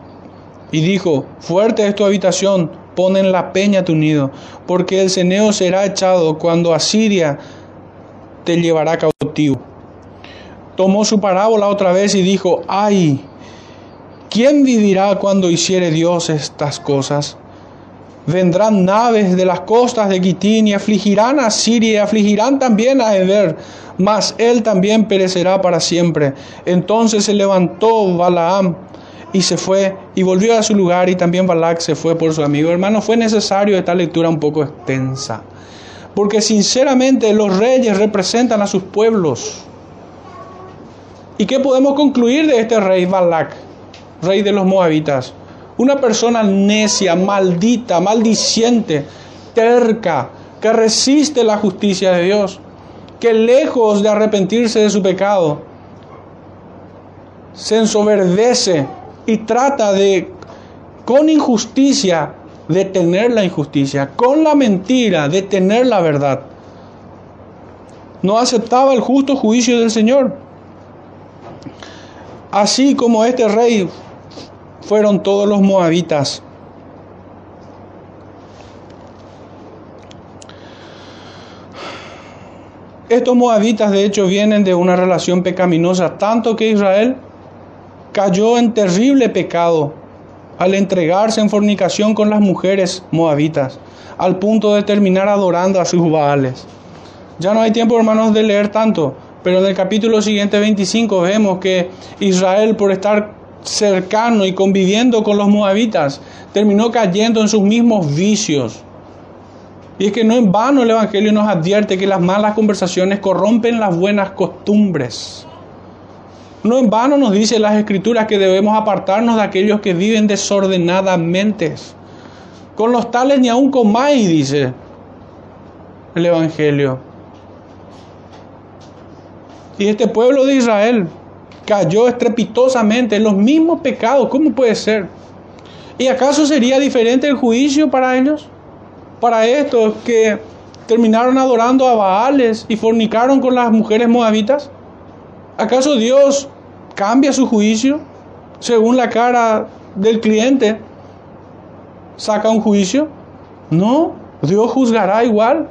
y dijo, fuerte es tu habitación, pon en la peña tu nido, porque el ceneo será echado cuando Asiria te llevará cautivo. Tomó su parábola otra vez y dijo, ay, ¿quién vivirá cuando hiciere Dios estas cosas? Vendrán naves de las costas de Quitín y afligirán a Siria y afligirán también a Eber, mas él también perecerá para siempre. Entonces se levantó Balaam y se fue y volvió a su lugar y también Balak se fue por su amigo. Hermano, fue necesario esta lectura un poco extensa, porque sinceramente los reyes representan a sus pueblos. ¿Y qué podemos concluir de este rey Balak, rey de los moabitas? Una persona necia, maldita, maldiciente, terca, que resiste la justicia de Dios, que lejos de arrepentirse de su pecado, se ensoberdece y trata de, con injusticia, detener la injusticia, con la mentira, detener la verdad. No aceptaba el justo juicio del Señor. Así como este rey fueron todos los moabitas. Estos moabitas de hecho vienen de una relación pecaminosa, tanto que Israel cayó en terrible pecado al entregarse en fornicación con las mujeres moabitas, al punto de terminar adorando a sus baales. Ya no hay tiempo, hermanos, de leer tanto, pero en el capítulo siguiente 25 vemos que Israel, por estar cercano y conviviendo con los moabitas, terminó cayendo en sus mismos vicios. Y es que no en vano el Evangelio nos advierte que las malas conversaciones corrompen las buenas costumbres. No en vano nos dice las escrituras que debemos apartarnos de aquellos que viven desordenadamente. Con los tales ni aun comáis, dice el Evangelio. Y este pueblo de Israel cayó estrepitosamente en los mismos pecados. ¿Cómo puede ser? ¿Y acaso sería diferente el juicio para ellos? para estos que terminaron adorando a Baales y fornicaron con las mujeres moabitas? ¿Acaso Dios cambia su juicio según la cara del cliente? ¿Saca un juicio? No, Dios juzgará igual.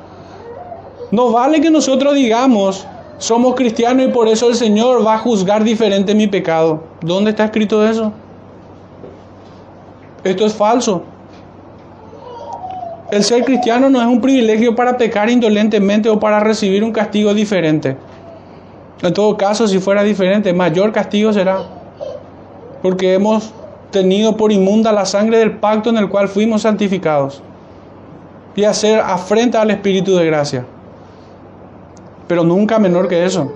No vale que nosotros digamos, somos cristianos y por eso el Señor va a juzgar diferente mi pecado. ¿Dónde está escrito eso? Esto es falso. El ser cristiano no es un privilegio para pecar indolentemente o para recibir un castigo diferente. En todo caso, si fuera diferente, mayor castigo será. Porque hemos tenido por inmunda la sangre del pacto en el cual fuimos santificados. Y hacer afrenta al Espíritu de gracia. Pero nunca menor que eso.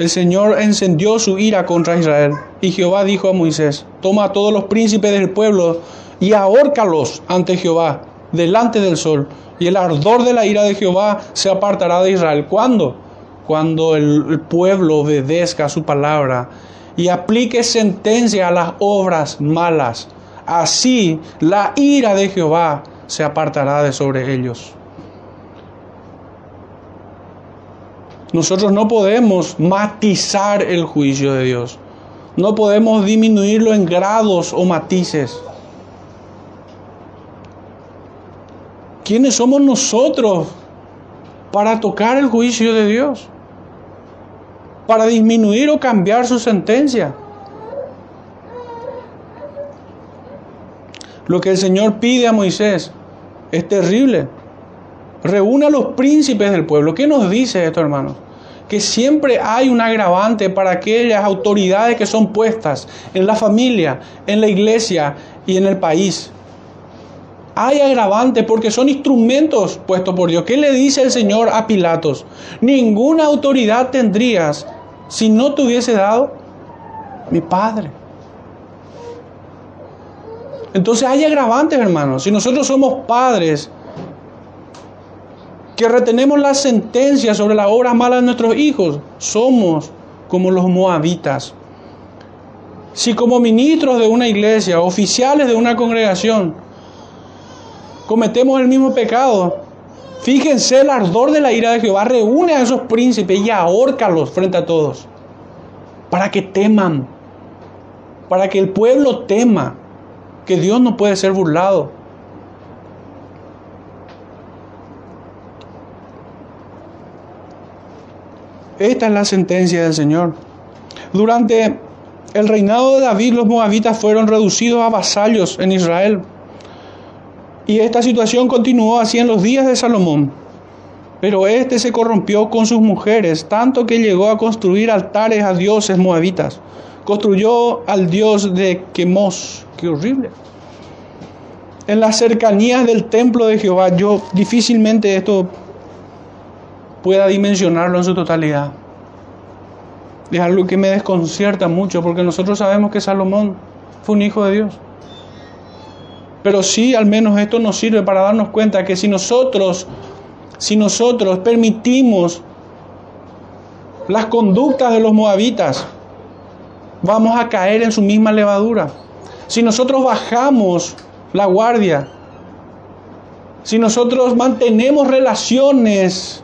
El Señor encendió su ira contra Israel. Y Jehová dijo a Moisés, toma a todos los príncipes del pueblo y ahórcalos ante Jehová, delante del sol. Y el ardor de la ira de Jehová se apartará de Israel. ¿Cuándo? Cuando el pueblo obedezca su palabra y aplique sentencia a las obras malas. Así la ira de Jehová se apartará de sobre ellos. Nosotros no podemos matizar el juicio de Dios. No podemos disminuirlo en grados o matices. ¿Quiénes somos nosotros para tocar el juicio de Dios? Para disminuir o cambiar su sentencia. Lo que el Señor pide a Moisés es terrible. Reúne a los príncipes del pueblo. ¿Qué nos dice esto, hermanos? Que siempre hay un agravante para aquellas autoridades que son puestas en la familia, en la iglesia y en el país. Hay agravante porque son instrumentos puestos por Dios. ¿Qué le dice el Señor a Pilatos? Ninguna autoridad tendrías si no te hubiese dado mi Padre. Entonces hay agravantes, hermanos. Si nosotros somos padres, que retenemos la sentencia sobre la obra mala de nuestros hijos, somos como los moabitas. Si como ministros de una iglesia, oficiales de una congregación, cometemos el mismo pecado, fíjense el ardor de la ira de Jehová, reúne a esos príncipes y ahórcalos frente a todos, para que teman, para que el pueblo tema que Dios no puede ser burlado. Esta es la sentencia del Señor. Durante el reinado de David, los moabitas fueron reducidos a vasallos en Israel. Y esta situación continuó así en los días de Salomón. Pero éste se corrompió con sus mujeres, tanto que llegó a construir altares a dioses moabitas. Construyó al dios de Quemos. Qué horrible. En las cercanías del templo de Jehová, yo difícilmente esto pueda dimensionarlo en su totalidad. Es algo que me desconcierta mucho porque nosotros sabemos que Salomón fue un hijo de Dios. Pero sí, al menos esto nos sirve para darnos cuenta que si nosotros, si nosotros permitimos las conductas de los moabitas, vamos a caer en su misma levadura. Si nosotros bajamos la guardia, si nosotros mantenemos relaciones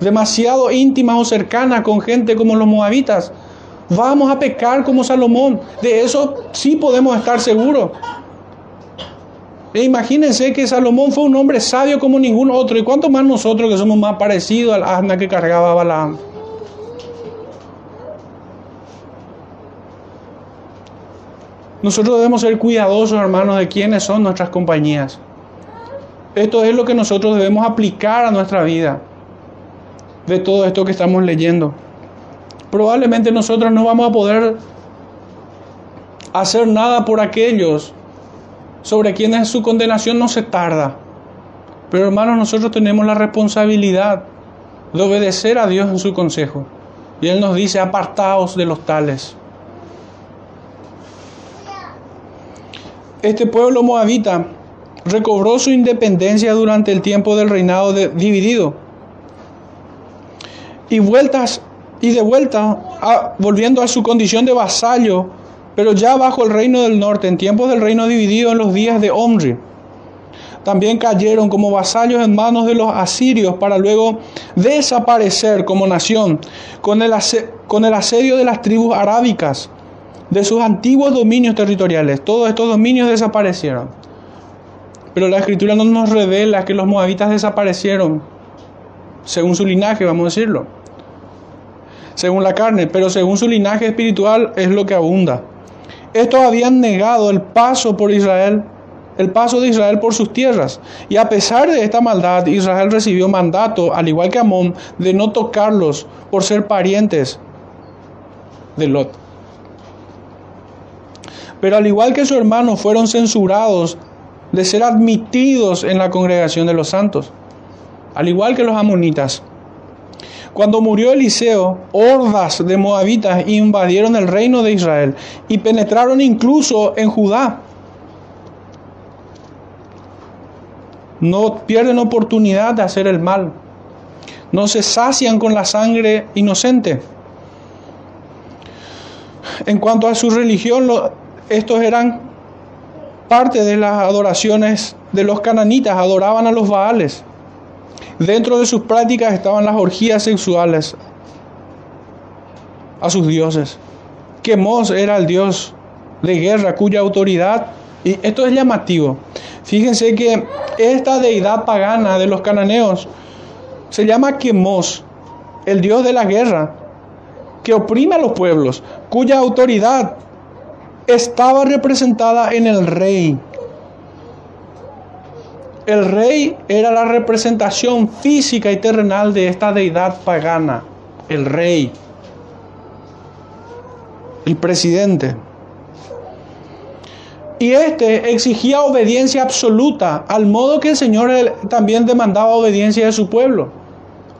demasiado íntimas o cercanas con gente como los moabitas, vamos a pecar como Salomón. De eso sí podemos estar seguros. E imagínense que Salomón fue un hombre sabio como ningún otro. ¿Y cuánto más nosotros que somos más parecidos al asna que cargaba Balaam? Nosotros debemos ser cuidadosos, hermanos, de quiénes son nuestras compañías. Esto es lo que nosotros debemos aplicar a nuestra vida de todo esto que estamos leyendo. Probablemente nosotros no vamos a poder hacer nada por aquellos sobre quienes su condenación no se tarda. Pero hermanos, nosotros tenemos la responsabilidad de obedecer a Dios en su consejo. Y Él nos dice, apartaos de los tales. Este pueblo moabita recobró su independencia durante el tiempo del reinado dividido y vueltas y de vuelta volviendo a su condición de vasallo pero ya bajo el reino del norte, en tiempos del reino dividido en los días de Omri. También cayeron como vasallos en manos de los asirios para luego desaparecer como nación con el, asedio de las tribus arábicas, de sus antiguos dominios territoriales. Todos estos dominios desaparecieron. Pero la escritura no nos revela que los moabitas desaparecieron, según su linaje, vamos a decirlo. Según la carne, pero según su linaje espiritual es lo que abunda. Estos habían negado el paso por Israel, el paso de Israel por sus tierras. Y a pesar de esta maldad, Israel recibió mandato, al igual que Amón, de no tocarlos por ser parientes de Lot. Pero al igual que sus hermanos fueron censurados de ser admitidos en la congregación de los santos, al igual que los amonitas. Cuando murió Eliseo, hordas de moabitas invadieron el reino de Israel y penetraron incluso en Judá. No pierden oportunidad de hacer el mal. No se sacian con la sangre inocente. En cuanto a su religión, estos eran parte de las adoraciones de los cananitas, adoraban a los baales. Dentro de sus prácticas estaban las orgías sexuales a sus dioses. Quemos era el dios de guerra cuya autoridad, y esto es llamativo, fíjense que esta deidad pagana de los cananeos se llama Quemos, el dios de la guerra, que oprime a los pueblos, cuya autoridad estaba representada en el rey. El rey era la representación física y terrenal de esta deidad pagana, el rey, el presidente. Y este exigía obediencia absoluta, al modo que el Señor también demandaba obediencia de su pueblo.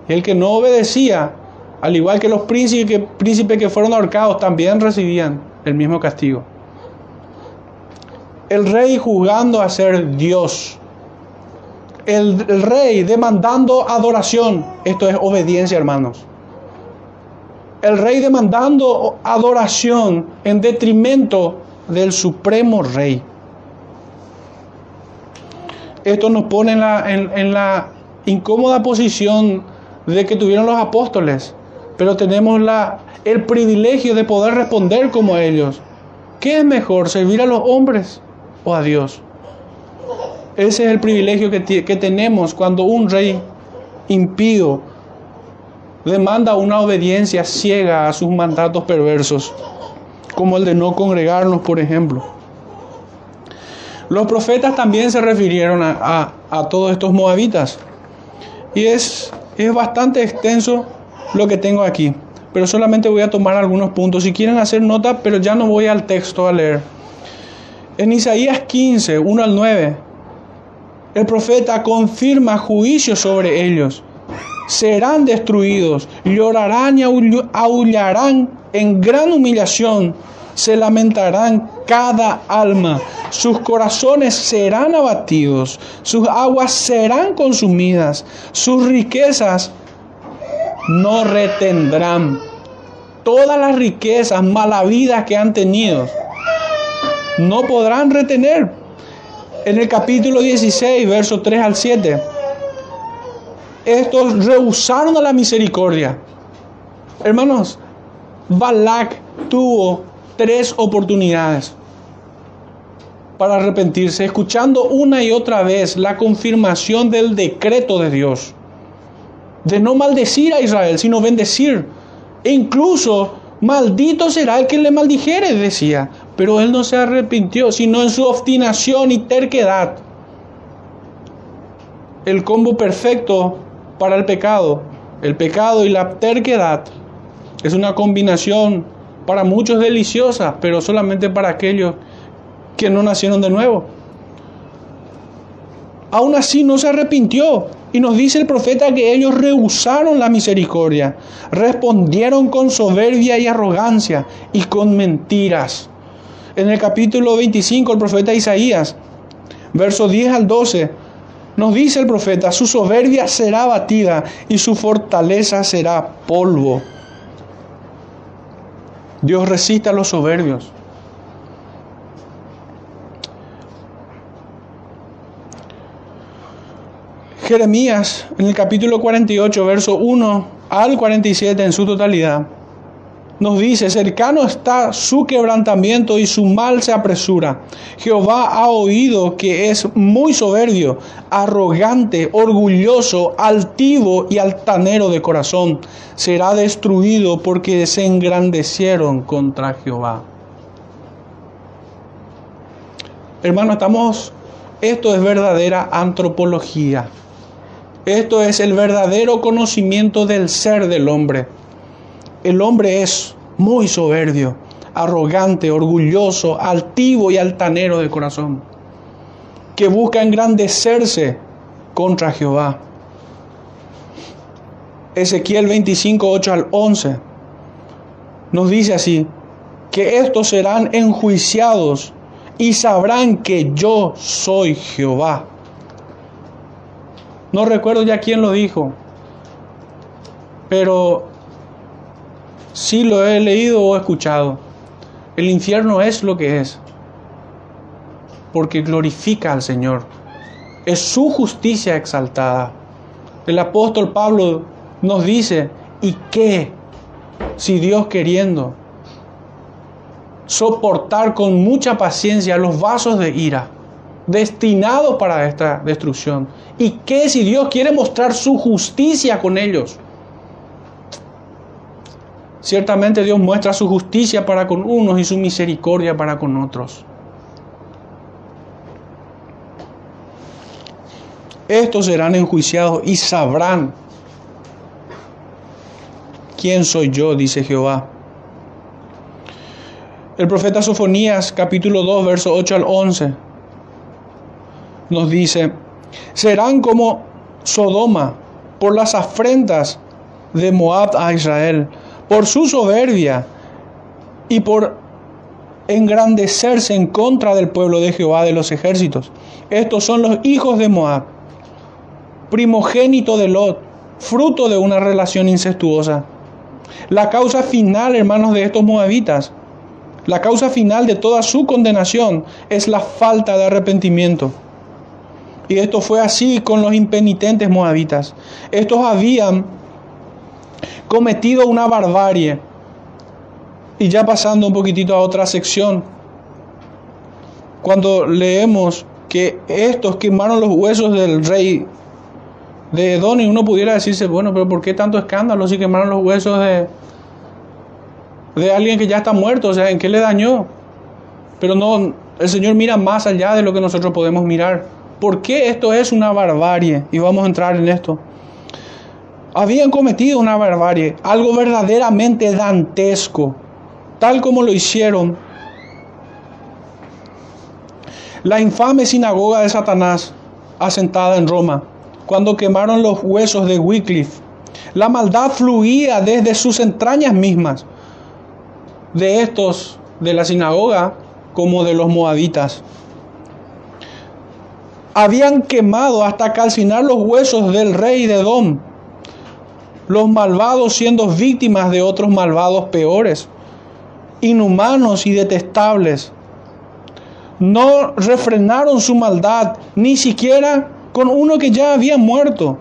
El que no obedecía, al igual que los príncipes príncipes que fueron ahorcados, también recibían el mismo castigo el rey juzgando a ser Dios. El, rey demandando adoración. Esto es obediencia, hermanos. El rey demandando adoración en detrimento del supremo rey. Esto nos pone en la, incómoda posición de que tuvieron los apóstoles, pero tenemos la, el privilegio de poder responder como ellos. ¿Qué es mejor, servir a los hombres a Dios. Ese es el privilegio que, que tenemos cuando un rey impío demanda una obediencia ciega a sus mandatos perversos, como el de no congregarnos, por ejemplo. Los profetas también se refirieron a, a, todos estos moabitas. Y es, es bastante extenso lo que tengo aquí. Pero solamente voy a tomar algunos puntos. Si quieren hacer nota, pero ya no voy al texto a leer. En Isaías 15, 1 al 9, el profeta confirma juicio sobre ellos. Serán destruidos, llorarán y aullarán en gran humillación, se lamentarán cada alma, sus corazones serán abatidos, sus aguas serán consumidas, sus riquezas no retendrán. Todas las riquezas malavidas que han tenido no podrán retener. En el capítulo 16, versos 3 al 7, estos rehusaron a la misericordia. Hermanos, Balak tuvo tres oportunidades para arrepentirse, escuchando una y otra vez la confirmación del decreto de Dios, de no maldecir a Israel, sino bendecir. E incluso, maldito será el que le maldijere, decía. Pero él no se arrepintió, sino en su obstinación y terquedad. El combo perfecto para el pecado, el pecado y la terquedad, es una combinación para muchos deliciosa, pero solamente para aquellos que no nacieron de nuevo. Aún así no se arrepintió. Y nos dice el profeta que ellos rehusaron la misericordia, respondieron con soberbia y arrogancia y con mentiras en el capítulo 25, el profeta Isaías, versos 10 al 12, nos dice el profeta, su soberbia será batida y su fortaleza será polvo. Dios resiste a los soberbios. Jeremías, en el capítulo 48, verso 1 al 47 en su totalidad, nos dice, cercano está su quebrantamiento y su mal se apresura. Jehová ha oído que es muy soberbio, arrogante, orgulloso, altivo y altanero de corazón. Será destruido porque se engrandecieron contra Jehová. Hermano, estamos, esto es verdadera antropología. Esto es el verdadero conocimiento del ser del hombre. El hombre es muy soberbio, arrogante, orgulloso, altivo y altanero de corazón, que busca engrandecerse contra Jehová. Ezequiel 25, 8 al 11 nos dice así, que estos serán enjuiciados y sabrán que yo soy Jehová. No recuerdo ya quién lo dijo, pero sí lo he leído o escuchado. El infierno es lo que es, porque glorifica al Señor. Es su justicia exaltada. El apóstol Pablo nos dice, ¿y qué si Dios queriendo soportar con mucha paciencia los vasos de ira? destinados para esta destrucción. ¿Y qué si Dios quiere mostrar su justicia con ellos? Ciertamente Dios muestra su justicia para con unos y su misericordia para con otros. Estos serán enjuiciados y sabrán quién soy yo, dice Jehová. El profeta Sofonías capítulo 2, verso 8 al 11 nos dice, serán como Sodoma por las afrentas de Moab a Israel, por su soberbia y por engrandecerse en contra del pueblo de Jehová de los ejércitos. Estos son los hijos de Moab, primogénito de Lot, fruto de una relación incestuosa. La causa final, hermanos, de estos moabitas, la causa final de toda su condenación es la falta de arrepentimiento. Y esto fue así con los impenitentes moabitas. Estos habían cometido una barbarie. Y ya pasando un poquitito a otra sección, cuando leemos que estos quemaron los huesos del rey de Edom, y uno pudiera decirse, bueno, pero ¿por qué tanto escándalo si quemaron los huesos de, de alguien que ya está muerto? O sea, ¿en qué le dañó? Pero no, el Señor mira más allá de lo que nosotros podemos mirar. ¿Por qué esto es una barbarie? Y vamos a entrar en esto. Habían cometido una barbarie, algo verdaderamente dantesco, tal como lo hicieron la infame sinagoga de Satanás, asentada en Roma, cuando quemaron los huesos de Wycliffe. La maldad fluía desde sus entrañas mismas, de estos de la sinagoga como de los moabitas habían quemado hasta calcinar los huesos del rey de Edom, los malvados siendo víctimas de otros malvados peores, inhumanos y detestables. No refrenaron su maldad, ni siquiera con uno que ya había muerto.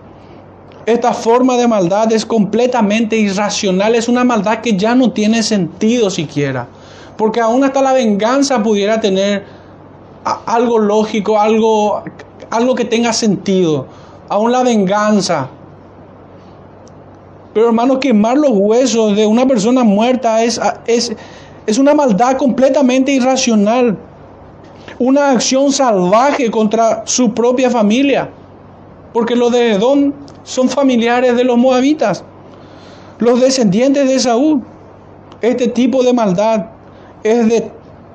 Esta forma de maldad es completamente irracional, es una maldad que ya no tiene sentido siquiera, porque aún hasta la venganza pudiera tener algo lógico, algo, algo que tenga sentido, aún la venganza. Pero hermano, quemar los huesos de una persona muerta es, es, es una maldad completamente irracional. Una acción salvaje contra su propia familia. Porque los de Edom son familiares de los moabitas. Los descendientes de Saúl. Este tipo de maldad es de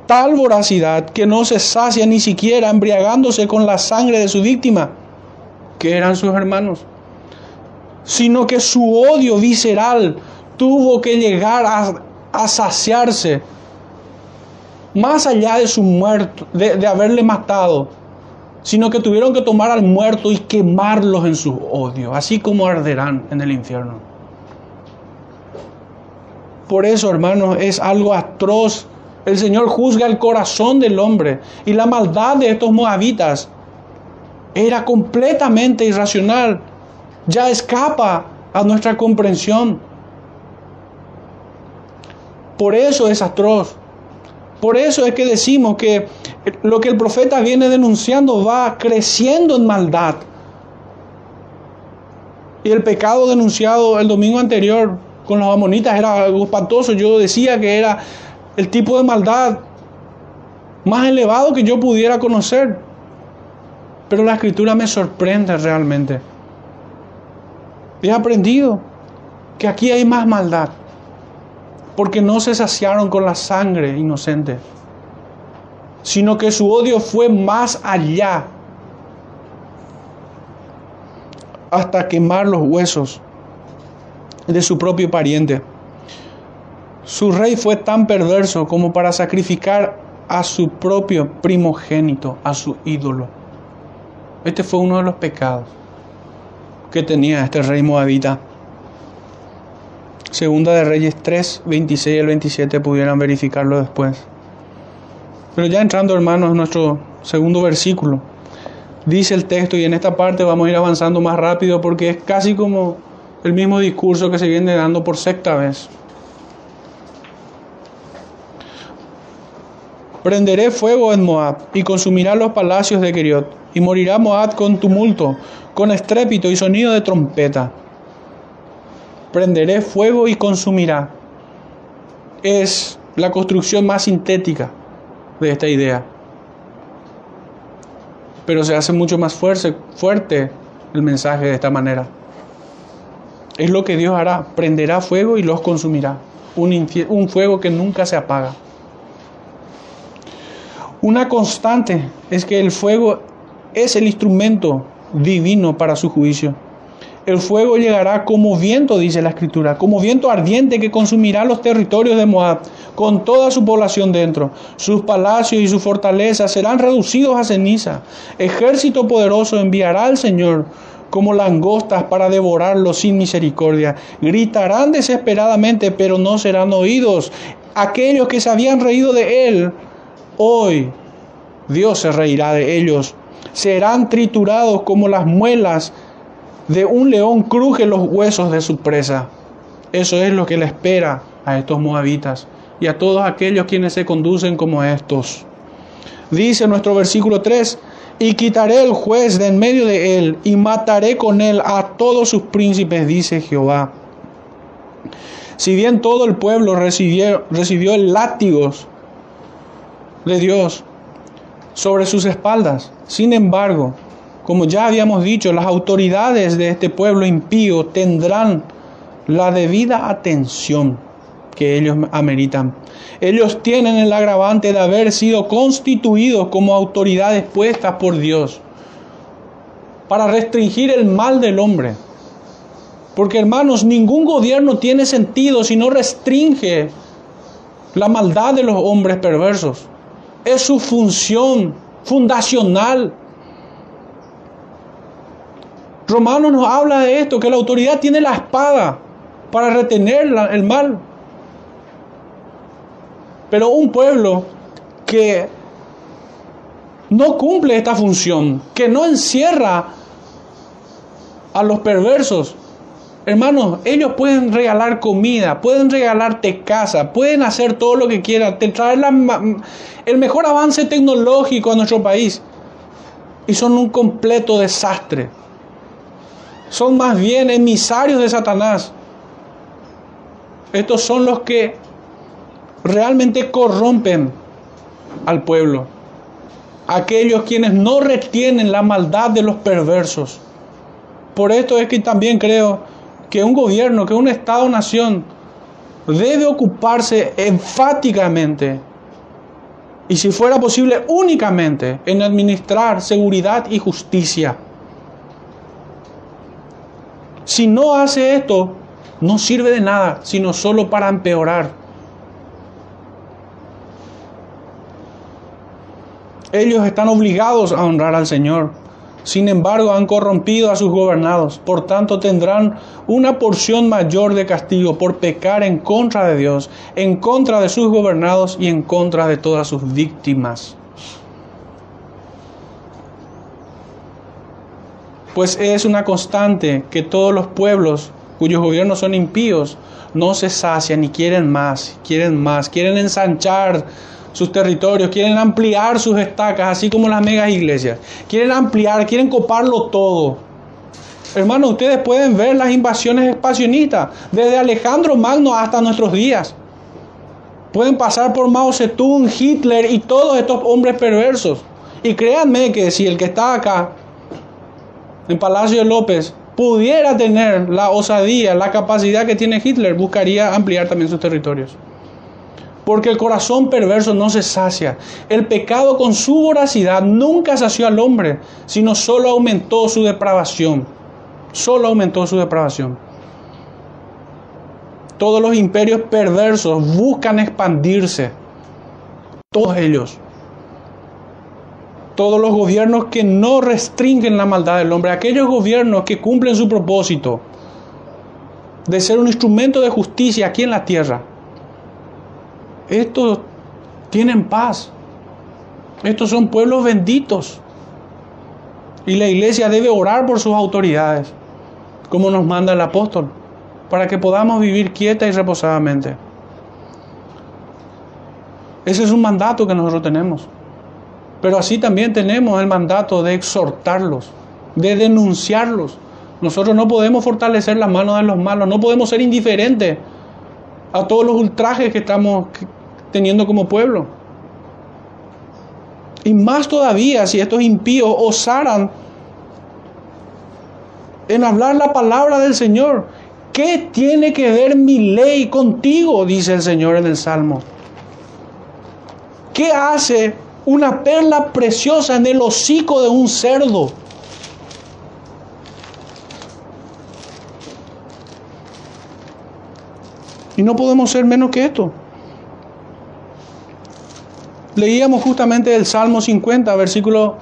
tal voracidad que no se sacia ni siquiera embriagándose con la sangre de su víctima, que eran sus hermanos, sino que su odio visceral tuvo que llegar a, saciarse más allá de su muerto, de, de haberle matado, sino que tuvieron que tomar al muerto y quemarlos en su odio, así como arderán en el infierno. Por eso, hermanos, es algo atroz el Señor juzga el corazón del hombre y la maldad de estos moabitas era completamente irracional, ya escapa a nuestra comprensión. Por eso es atroz. Por eso es que decimos que lo que el profeta viene denunciando va creciendo en maldad. Y el pecado denunciado el domingo anterior con los amonitas era algo espantoso. Yo decía que era el tipo de maldad más elevado que yo pudiera conocer. Pero la escritura me sorprende realmente. He aprendido que aquí hay más maldad. Porque no se saciaron con la sangre inocente. Sino que su odio fue más allá. Hasta quemar los huesos de su propio pariente. Su rey fue tan perverso como para sacrificar a su propio primogénito, a su ídolo. Este fue uno de los pecados que tenía este rey moabita. Segunda de Reyes 3, 26 al 27 pudieran verificarlo después. Pero ya entrando hermanos en nuestro segundo versículo, dice el texto y en esta parte vamos a ir avanzando más rápido porque es casi como el mismo discurso que se viene dando por sexta vez. Prenderé fuego en Moab y consumirá los palacios de Keriot, y morirá Moab con tumulto, con estrépito y sonido de trompeta. Prenderé fuego y consumirá. Es la construcción más sintética de esta idea. Pero se hace mucho más fuerte, el mensaje de esta manera. Es lo que Dios hará. Prenderá fuego y los consumirá. Un fuego que nunca se apaga. Una constante es que el fuego es el instrumento divino para su juicio. El fuego llegará como viento, dice la escritura, como viento ardiente que consumirá los territorios de Moab, con toda su población dentro. Sus palacios y sus fortalezas serán reducidos a ceniza. Ejército poderoso enviará al Señor como langostas para devorarlo sin misericordia. Gritarán desesperadamente, pero no serán oídos. Aquellos que se habían reído de él, hoy Dios se reirá de ellos. Serán triturados como las muelas de un león cruje los huesos de su presa. Eso es lo que le espera a estos moabitas y a todos aquellos quienes se conducen como estos. Dice nuestro versículo 3, y quitaré el juez de en medio de él, y mataré con él a todos sus príncipes, dice Jehová. Si bien todo el pueblo recibió, recibió el látigos de Dios sobre sus espaldas, sin embargo, como ya habíamos dicho, las autoridades de este pueblo impío tendrán la debida atención que ellos ameritan. Ellos tienen el agravante de haber sido constituidos como autoridades puestas por Dios para restringir el mal del hombre. Porque hermanos, ningún gobierno tiene sentido si no restringe la maldad de los hombres perversos. Es su función fundacional. Romanos nos habla de esto, que la autoridad tiene la espada para retener el mal. Pero un pueblo que no cumple esta función, que no encierra a los perversos, hermanos, ellos pueden regalar comida, pueden regalarte casa, pueden hacer todo lo que quieran, traer el mejor avance tecnológico a nuestro país y son un completo desastre. Son más bien emisarios de Satanás. Estos son los que realmente corrompen al pueblo. Aquellos quienes no retienen la maldad de los perversos. Por esto es que también creo que un gobierno, que un Estado-nación debe ocuparse enfáticamente y si fuera posible únicamente en administrar seguridad y justicia. Si no hace esto, no sirve de nada, sino solo para empeorar. Ellos están obligados a honrar al Señor. Sin embargo, han corrompido a sus gobernados. Por tanto, tendrán una porción mayor de castigo por pecar en contra de Dios, en contra de sus gobernados y en contra de todas sus víctimas. pues es una constante que todos los pueblos cuyos gobiernos son impíos no se sacian y quieren más, quieren más, quieren ensanchar sus territorios, quieren ampliar sus estacas, así como las megas iglesias. Quieren ampliar, quieren coparlo todo. Hermanos, ustedes pueden ver las invasiones expansionistas, desde Alejandro Magno hasta nuestros días. Pueden pasar por Mao Zedong, Hitler y todos estos hombres perversos. Y créanme que si el que está acá, en Palacio de López, pudiera tener la osadía, la capacidad que tiene Hitler, buscaría ampliar también sus territorios. Porque el corazón perverso no se sacia. El pecado con su voracidad nunca sació al hombre, sino solo aumentó su depravación. Solo aumentó su depravación. Todos los imperios perversos buscan expandirse. Todos ellos. Todos los gobiernos que no restringen la maldad del hombre. Aquellos gobiernos que cumplen su propósito de ser un instrumento de justicia aquí en la tierra. Estos tienen paz. Estos son pueblos benditos. Y la iglesia debe orar por sus autoridades, como nos manda el apóstol para que podamos vivir quieta y reposadamente. Ese es un mandato que nosotros tenemos. Pero así también tenemos el mandato de exhortarlos, de denunciarlos. Nosotros no podemos fortalecer las manos de los malos, no podemos ser indiferentes a todos los ultrajes que estamos teniendo como pueblo. Y más todavía si estos impíos osaran en hablar la palabra del Señor ¿Qué tiene que ver mi ley contigo? Dice el Señor en el Salmo. ¿Qué hace una perla preciosa en el hocico de un cerdo? Y no podemos ser menos que esto. Leíamos justamente el Salmo 50, versículo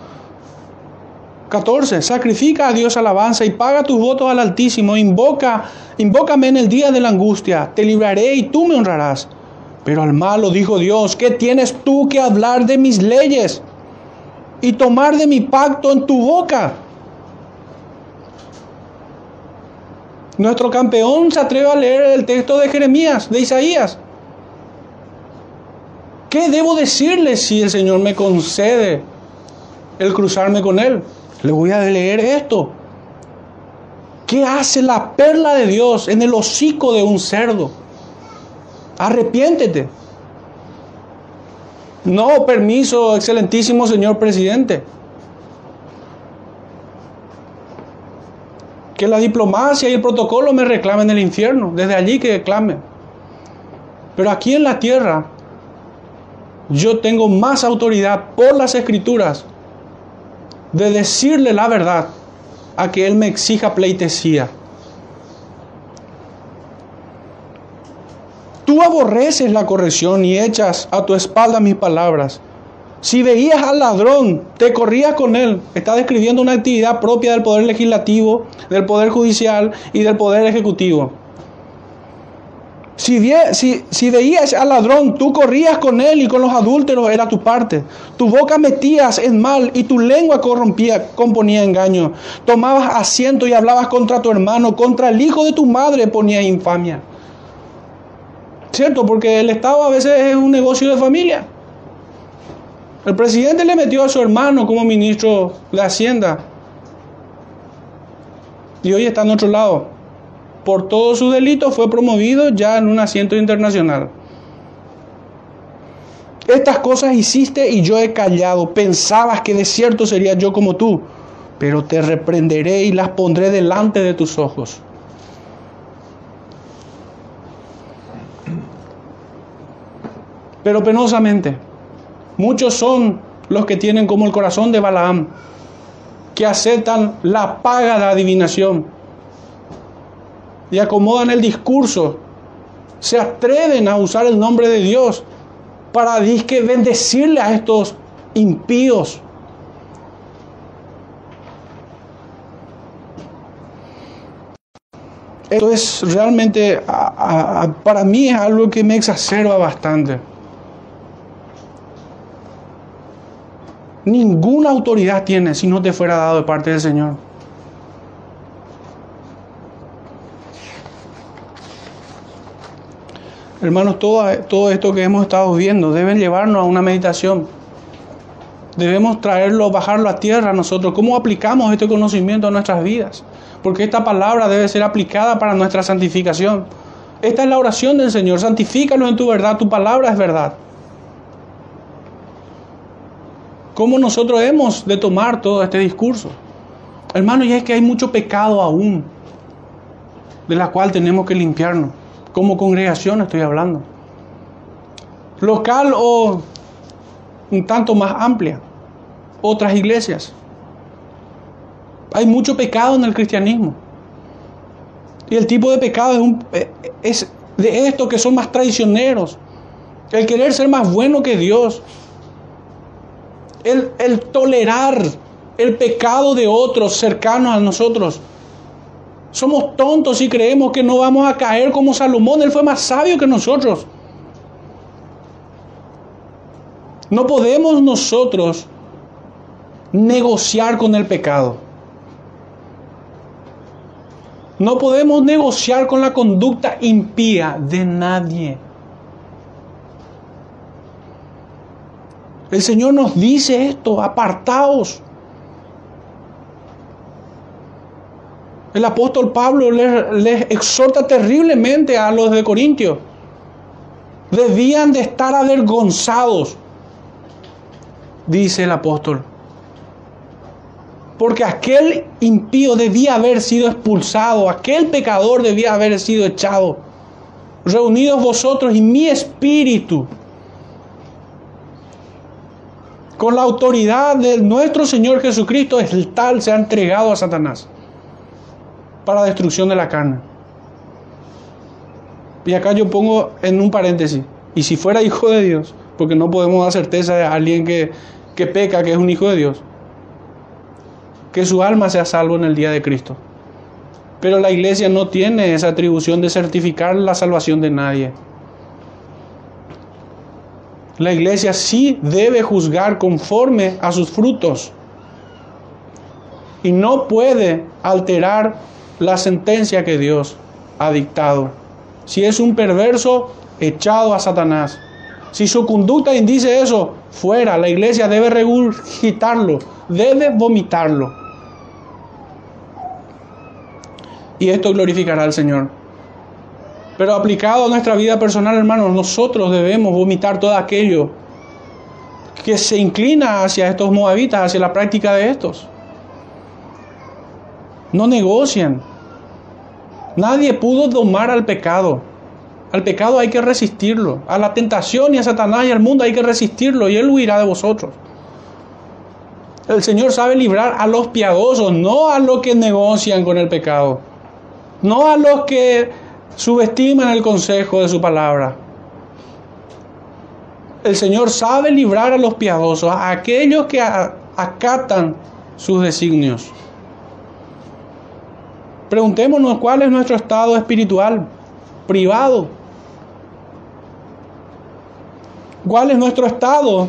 14. Sacrifica a Dios alabanza y paga tus votos al Altísimo. Invoca, invócame en el día de la angustia. Te libraré y tú me honrarás. Pero al malo dijo Dios, ¿qué tienes tú que hablar de mis leyes y tomar de mi pacto en tu boca? Nuestro campeón se atreve a leer el texto de Jeremías, de Isaías. ¿Qué debo decirle si el Señor me concede el cruzarme con Él? Le voy a leer esto. ¿Qué hace la perla de Dios en el hocico de un cerdo? Arrepiéntete. No, permiso, excelentísimo señor presidente. Que la diplomacia y el protocolo me reclamen el infierno. Desde allí que clame. Pero aquí en la tierra, yo tengo más autoridad por las escrituras de decirle la verdad a que Él me exija pleitesía. Tú aborreces la corrección y echas a tu espalda mis palabras. Si veías al ladrón, te corrías con él. Está describiendo una actividad propia del poder legislativo, del poder judicial y del poder ejecutivo. Si, veías al ladrón, tú corrías con él y con los adúlteros era tu parte. Tu boca metías en mal y tu lengua corrompía, componía engaño. Tomabas asiento y hablabas contra tu hermano, contra el hijo de tu madre ponía infamia. ¿Cierto? Porque el Estado a veces es un negocio de familia. El presidente le metió a su hermano como ministro de Hacienda. Y hoy está en otro lado por todos sus delitos fue promovido ya en un asiento internacional. Estas cosas hiciste y yo he callado. Pensabas que de cierto sería yo como tú, pero te reprenderé y las pondré delante de tus ojos. Pero penosamente, muchos son los que tienen como el corazón de Balaam, que aceptan la paga de adivinación y acomodan el discurso, se atreven a usar el nombre de Dios para disque bendecirle a estos impíos. Esto es realmente, para mí es algo que me exacerba bastante. Ninguna autoridad tiene si no te fuera dado de parte del Señor. Hermanos, todo, todo esto que hemos estado viendo deben llevarnos a una meditación. Debemos traerlo, bajarlo a tierra nosotros. ¿Cómo aplicamos este conocimiento a nuestras vidas? Porque esta palabra debe ser aplicada para nuestra santificación. Esta es la oración del Señor. Santifícanos en tu verdad. Tu palabra es verdad. ¿Cómo nosotros hemos de tomar todo este discurso? Hermano, ya es que hay mucho pecado aún, de la cual tenemos que limpiarnos. Como congregación estoy hablando. Local o un tanto más amplia. Otras iglesias. Hay mucho pecado en el cristianismo. Y el tipo de pecado es, un, es de estos que son más traicioneros. El querer ser más bueno que Dios. El, el tolerar el pecado de otros cercanos a nosotros. Somos tontos y creemos que no vamos a caer como Salomón. Él fue más sabio que nosotros. No podemos nosotros negociar con el pecado. No podemos negociar con la conducta impía de nadie. El Señor nos dice esto, apartaos. El apóstol Pablo les, exhorta terriblemente a los de Corintio. Debían de estar avergonzados, dice el apóstol. Porque aquel impío debía haber sido expulsado, aquel pecador debía haber sido echado. Reunidos vosotros y mi espíritu, con la autoridad de nuestro Señor Jesucristo, el tal se ha entregado a Satanás para destrucción de la carne. Y acá yo pongo en un paréntesis, y si fuera hijo de Dios, porque no podemos dar certeza de alguien que, que peca, que es un hijo de Dios, que su alma sea salvo en el día de Cristo. Pero la iglesia no tiene esa atribución de certificar la salvación de nadie. La iglesia sí debe juzgar conforme a sus frutos y no puede alterar la sentencia que Dios ha dictado. Si es un perverso, echado a Satanás. Si su conducta indice eso, fuera. La iglesia debe regurgitarlo, debe vomitarlo. Y esto glorificará al Señor. Pero aplicado a nuestra vida personal, hermanos, nosotros debemos vomitar todo aquello que se inclina hacia estos moabitas, hacia la práctica de estos. No negocian, Nadie pudo domar al pecado. Al pecado hay que resistirlo. A la tentación y a Satanás y al mundo hay que resistirlo y Él huirá de vosotros. El Señor sabe librar a los piadosos, no a los que negocian con el pecado. No a los que subestiman el consejo de su palabra. El Señor sabe librar a los piadosos, a aquellos que acatan sus designios. Preguntémonos cuál es nuestro estado espiritual privado. ¿Cuál es nuestro estado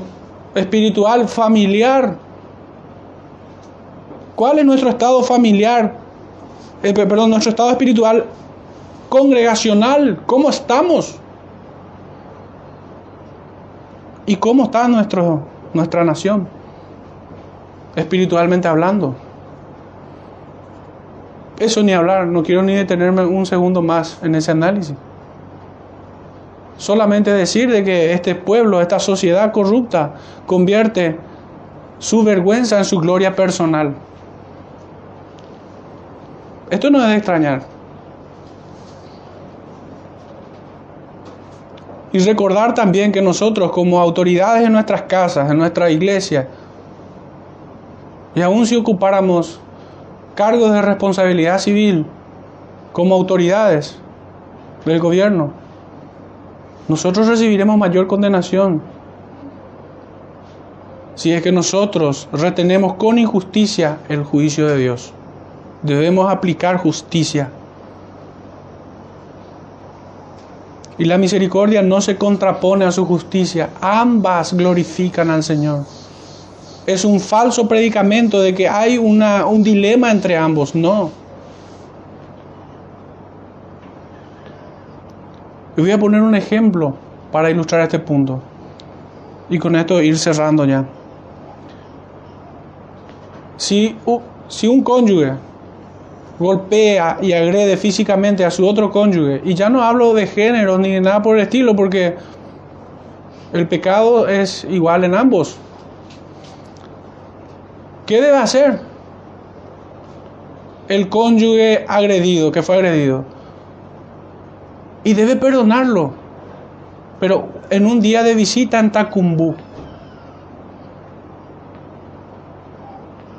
espiritual familiar? ¿Cuál es nuestro estado familiar? Eh, perdón, nuestro estado espiritual congregacional. ¿Cómo estamos? ¿Y cómo está nuestra nación? Espiritualmente hablando. Eso ni hablar, no quiero ni detenerme un segundo más en ese análisis. Solamente decir de que este pueblo, esta sociedad corrupta, convierte su vergüenza en su gloria personal. Esto no es de extrañar. Y recordar también que nosotros como autoridades en nuestras casas, en nuestra iglesia, y aún si ocupáramos cargos de responsabilidad civil como autoridades del gobierno, nosotros recibiremos mayor condenación si es que nosotros retenemos con injusticia el juicio de Dios. Debemos aplicar justicia. Y la misericordia no se contrapone a su justicia, ambas glorifican al Señor es un falso predicamento de que hay una, un dilema entre ambos. No. Y voy a poner un ejemplo para ilustrar este punto. Y con esto ir cerrando ya. Si, si un cónyuge golpea y agrede físicamente a su otro cónyuge, y ya no hablo de género ni de nada por el estilo, porque el pecado es igual en ambos. ¿Qué debe hacer el cónyuge agredido, que fue agredido? Y debe perdonarlo, pero en un día de visita en Tacumbú.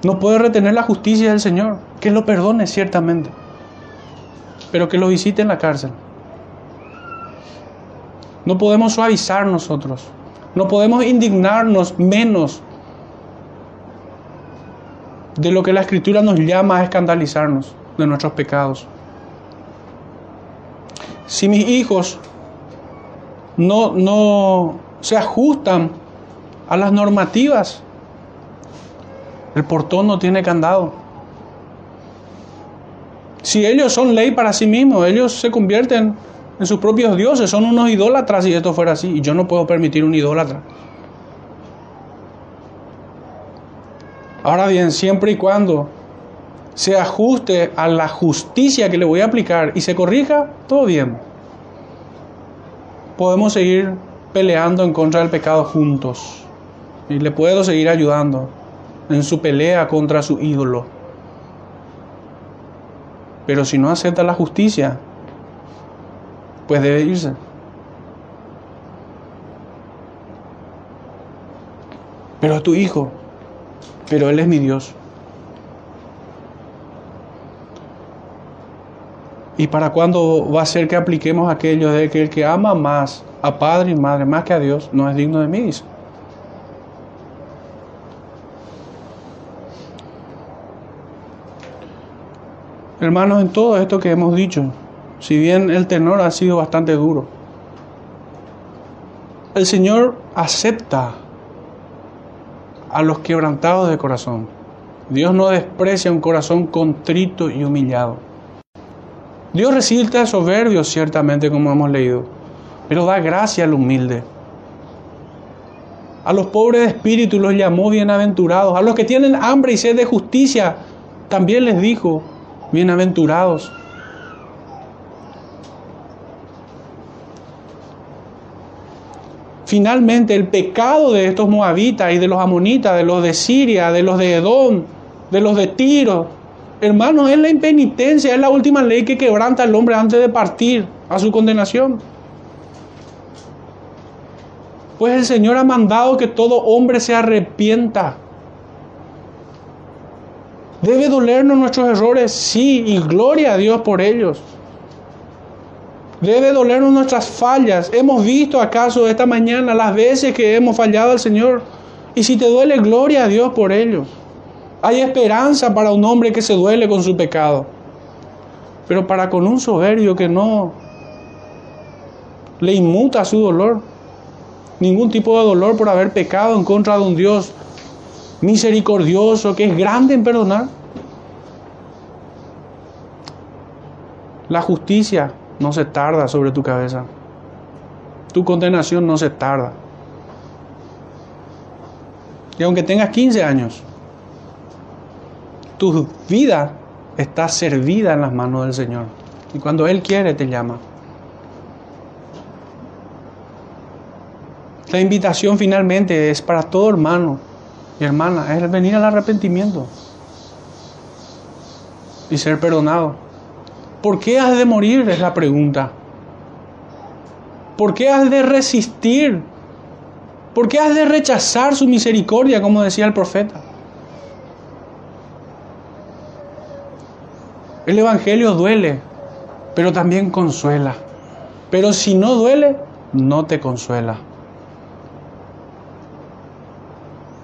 No puede retener la justicia del Señor, que lo perdone ciertamente, pero que lo visite en la cárcel. No podemos suavizar nosotros, no podemos indignarnos menos de lo que la Escritura nos llama a escandalizarnos de nuestros pecados. Si mis hijos no, no se ajustan a las normativas el portón no tiene candado. Si ellos son ley para sí mismos, ellos se convierten en sus propios dioses, son unos idólatras si esto fuera así, y yo no puedo permitir un idólatra. Ahora bien, siempre y cuando se ajuste a la justicia que le voy a aplicar y se corrija, todo bien. Podemos seguir peleando en contra del pecado juntos y le puedo seguir ayudando en su pelea contra su ídolo. Pero si no acepta la justicia, pues debe irse. Pero es tu hijo, pero Él es mi Dios. ¿Y para cuándo va a ser que apliquemos aquello de que el que ama más a padre y madre, más que a Dios, no es digno de mí? Dice. Hermanos, en todo esto que hemos dicho, si bien el tenor ha sido bastante duro, el Señor acepta a los quebrantados de corazón. Dios no desprecia un corazón contrito y humillado. Dios resiste a soberbios, ciertamente, como hemos leído, pero da gracia al humilde. A los pobres de espíritu los llamó bienaventurados. A los que tienen hambre y sed de justicia, también les dijo, bienaventurados. Finalmente el pecado de estos moabitas y de los amonitas, de los de Siria, de los de Edom, de los de Tiro, hermanos, es la impenitencia, es la última ley que quebranta al hombre antes de partir a su condenación. Pues el Señor ha mandado que todo hombre se arrepienta Debe dolernos nuestros errores, sí, y gloria a Dios por ellos. Debe dolernos nuestras fallas. Hemos visto acaso esta mañana las veces que hemos fallado al Señor. Y si te duele, gloria a Dios por ellos. Hay esperanza para un hombre que se duele con su pecado. Pero para con un soberbio que no le inmuta su dolor. Ningún tipo de dolor por haber pecado en contra de un Dios misericordioso, que es grande en perdonar. La justicia no se tarda sobre tu cabeza. Tu condenación no se tarda. Y aunque tengas 15 años, tu vida está servida en las manos del Señor. Y cuando Él quiere, te llama. La invitación finalmente es para todo hermano mi hermana, es venir al arrepentimiento y ser perdonado. ¿Por qué has de morir? Es la pregunta. ¿Por qué has de resistir? ¿Por qué has de rechazar su misericordia, como decía el profeta? El Evangelio duele, pero también consuela. Pero si no duele, no te consuela.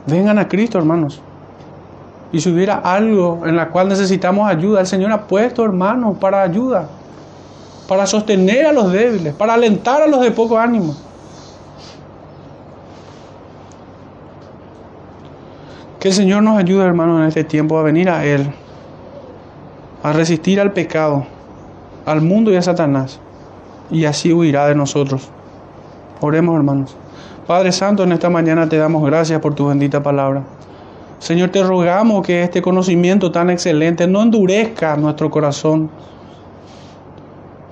Vengan a Cristo, hermanos. Y si hubiera algo en la cual necesitamos ayuda, el Señor ha puesto, hermanos, para ayuda, para sostener a los débiles, para alentar a los de poco ánimo. Que el Señor nos ayude, hermanos, en este tiempo a venir a Él, a resistir al pecado, al mundo y a Satanás, y así huirá de nosotros. Oremos, hermanos. Padre Santo, en esta mañana te damos gracias por tu bendita palabra. Señor, te rogamos que este conocimiento tan excelente no endurezca nuestro corazón,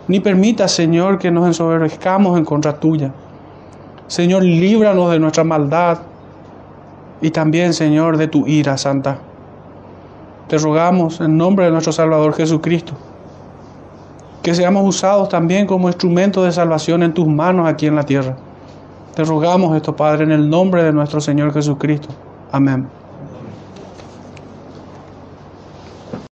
ni permita, Señor, que nos ensoberzcamos en contra tuya. Señor, líbranos de nuestra maldad y también, Señor, de tu ira santa. Te rogamos en nombre de nuestro Salvador Jesucristo que seamos usados también como instrumentos de salvación en tus manos aquí en la tierra. Te rogamos esto, Padre, en el nombre de nuestro Señor Jesucristo. Amén.